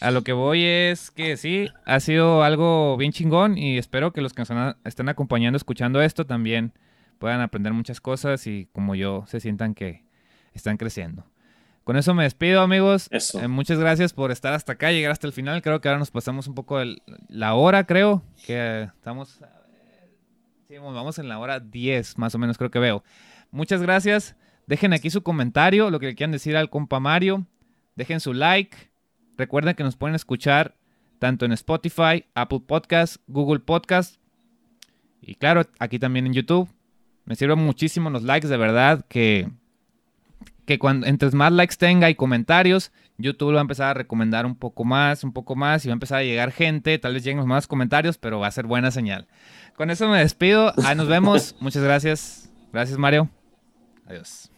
a lo que voy es que sí, ha sido algo bien chingón y espero que los que nos están acompañando escuchando esto también puedan aprender muchas cosas y como yo se sientan que, están creciendo. Con eso me despido, amigos. Eh, muchas gracias por estar hasta acá, llegar hasta el final. Creo que ahora nos pasamos un poco la hora, creo. Que estamos. Sí, vamos en la hora 10, más o menos, creo que veo. Muchas gracias. Dejen aquí su comentario, lo que quieran decir al compa Mario. Dejen su like. Recuerden que nos pueden escuchar tanto en Spotify, Apple Podcast, Google Podcast y claro, aquí también en YouTube. Me sirven muchísimo los likes, de verdad, que que cuando entre más likes tenga y comentarios, YouTube lo va a empezar a recomendar un poco más, un poco más y va a empezar a llegar gente, tal vez lleguen más comentarios, pero va a ser buena señal. Con eso me despido, ahí nos vemos, muchas gracias. Gracias Mario. Adiós.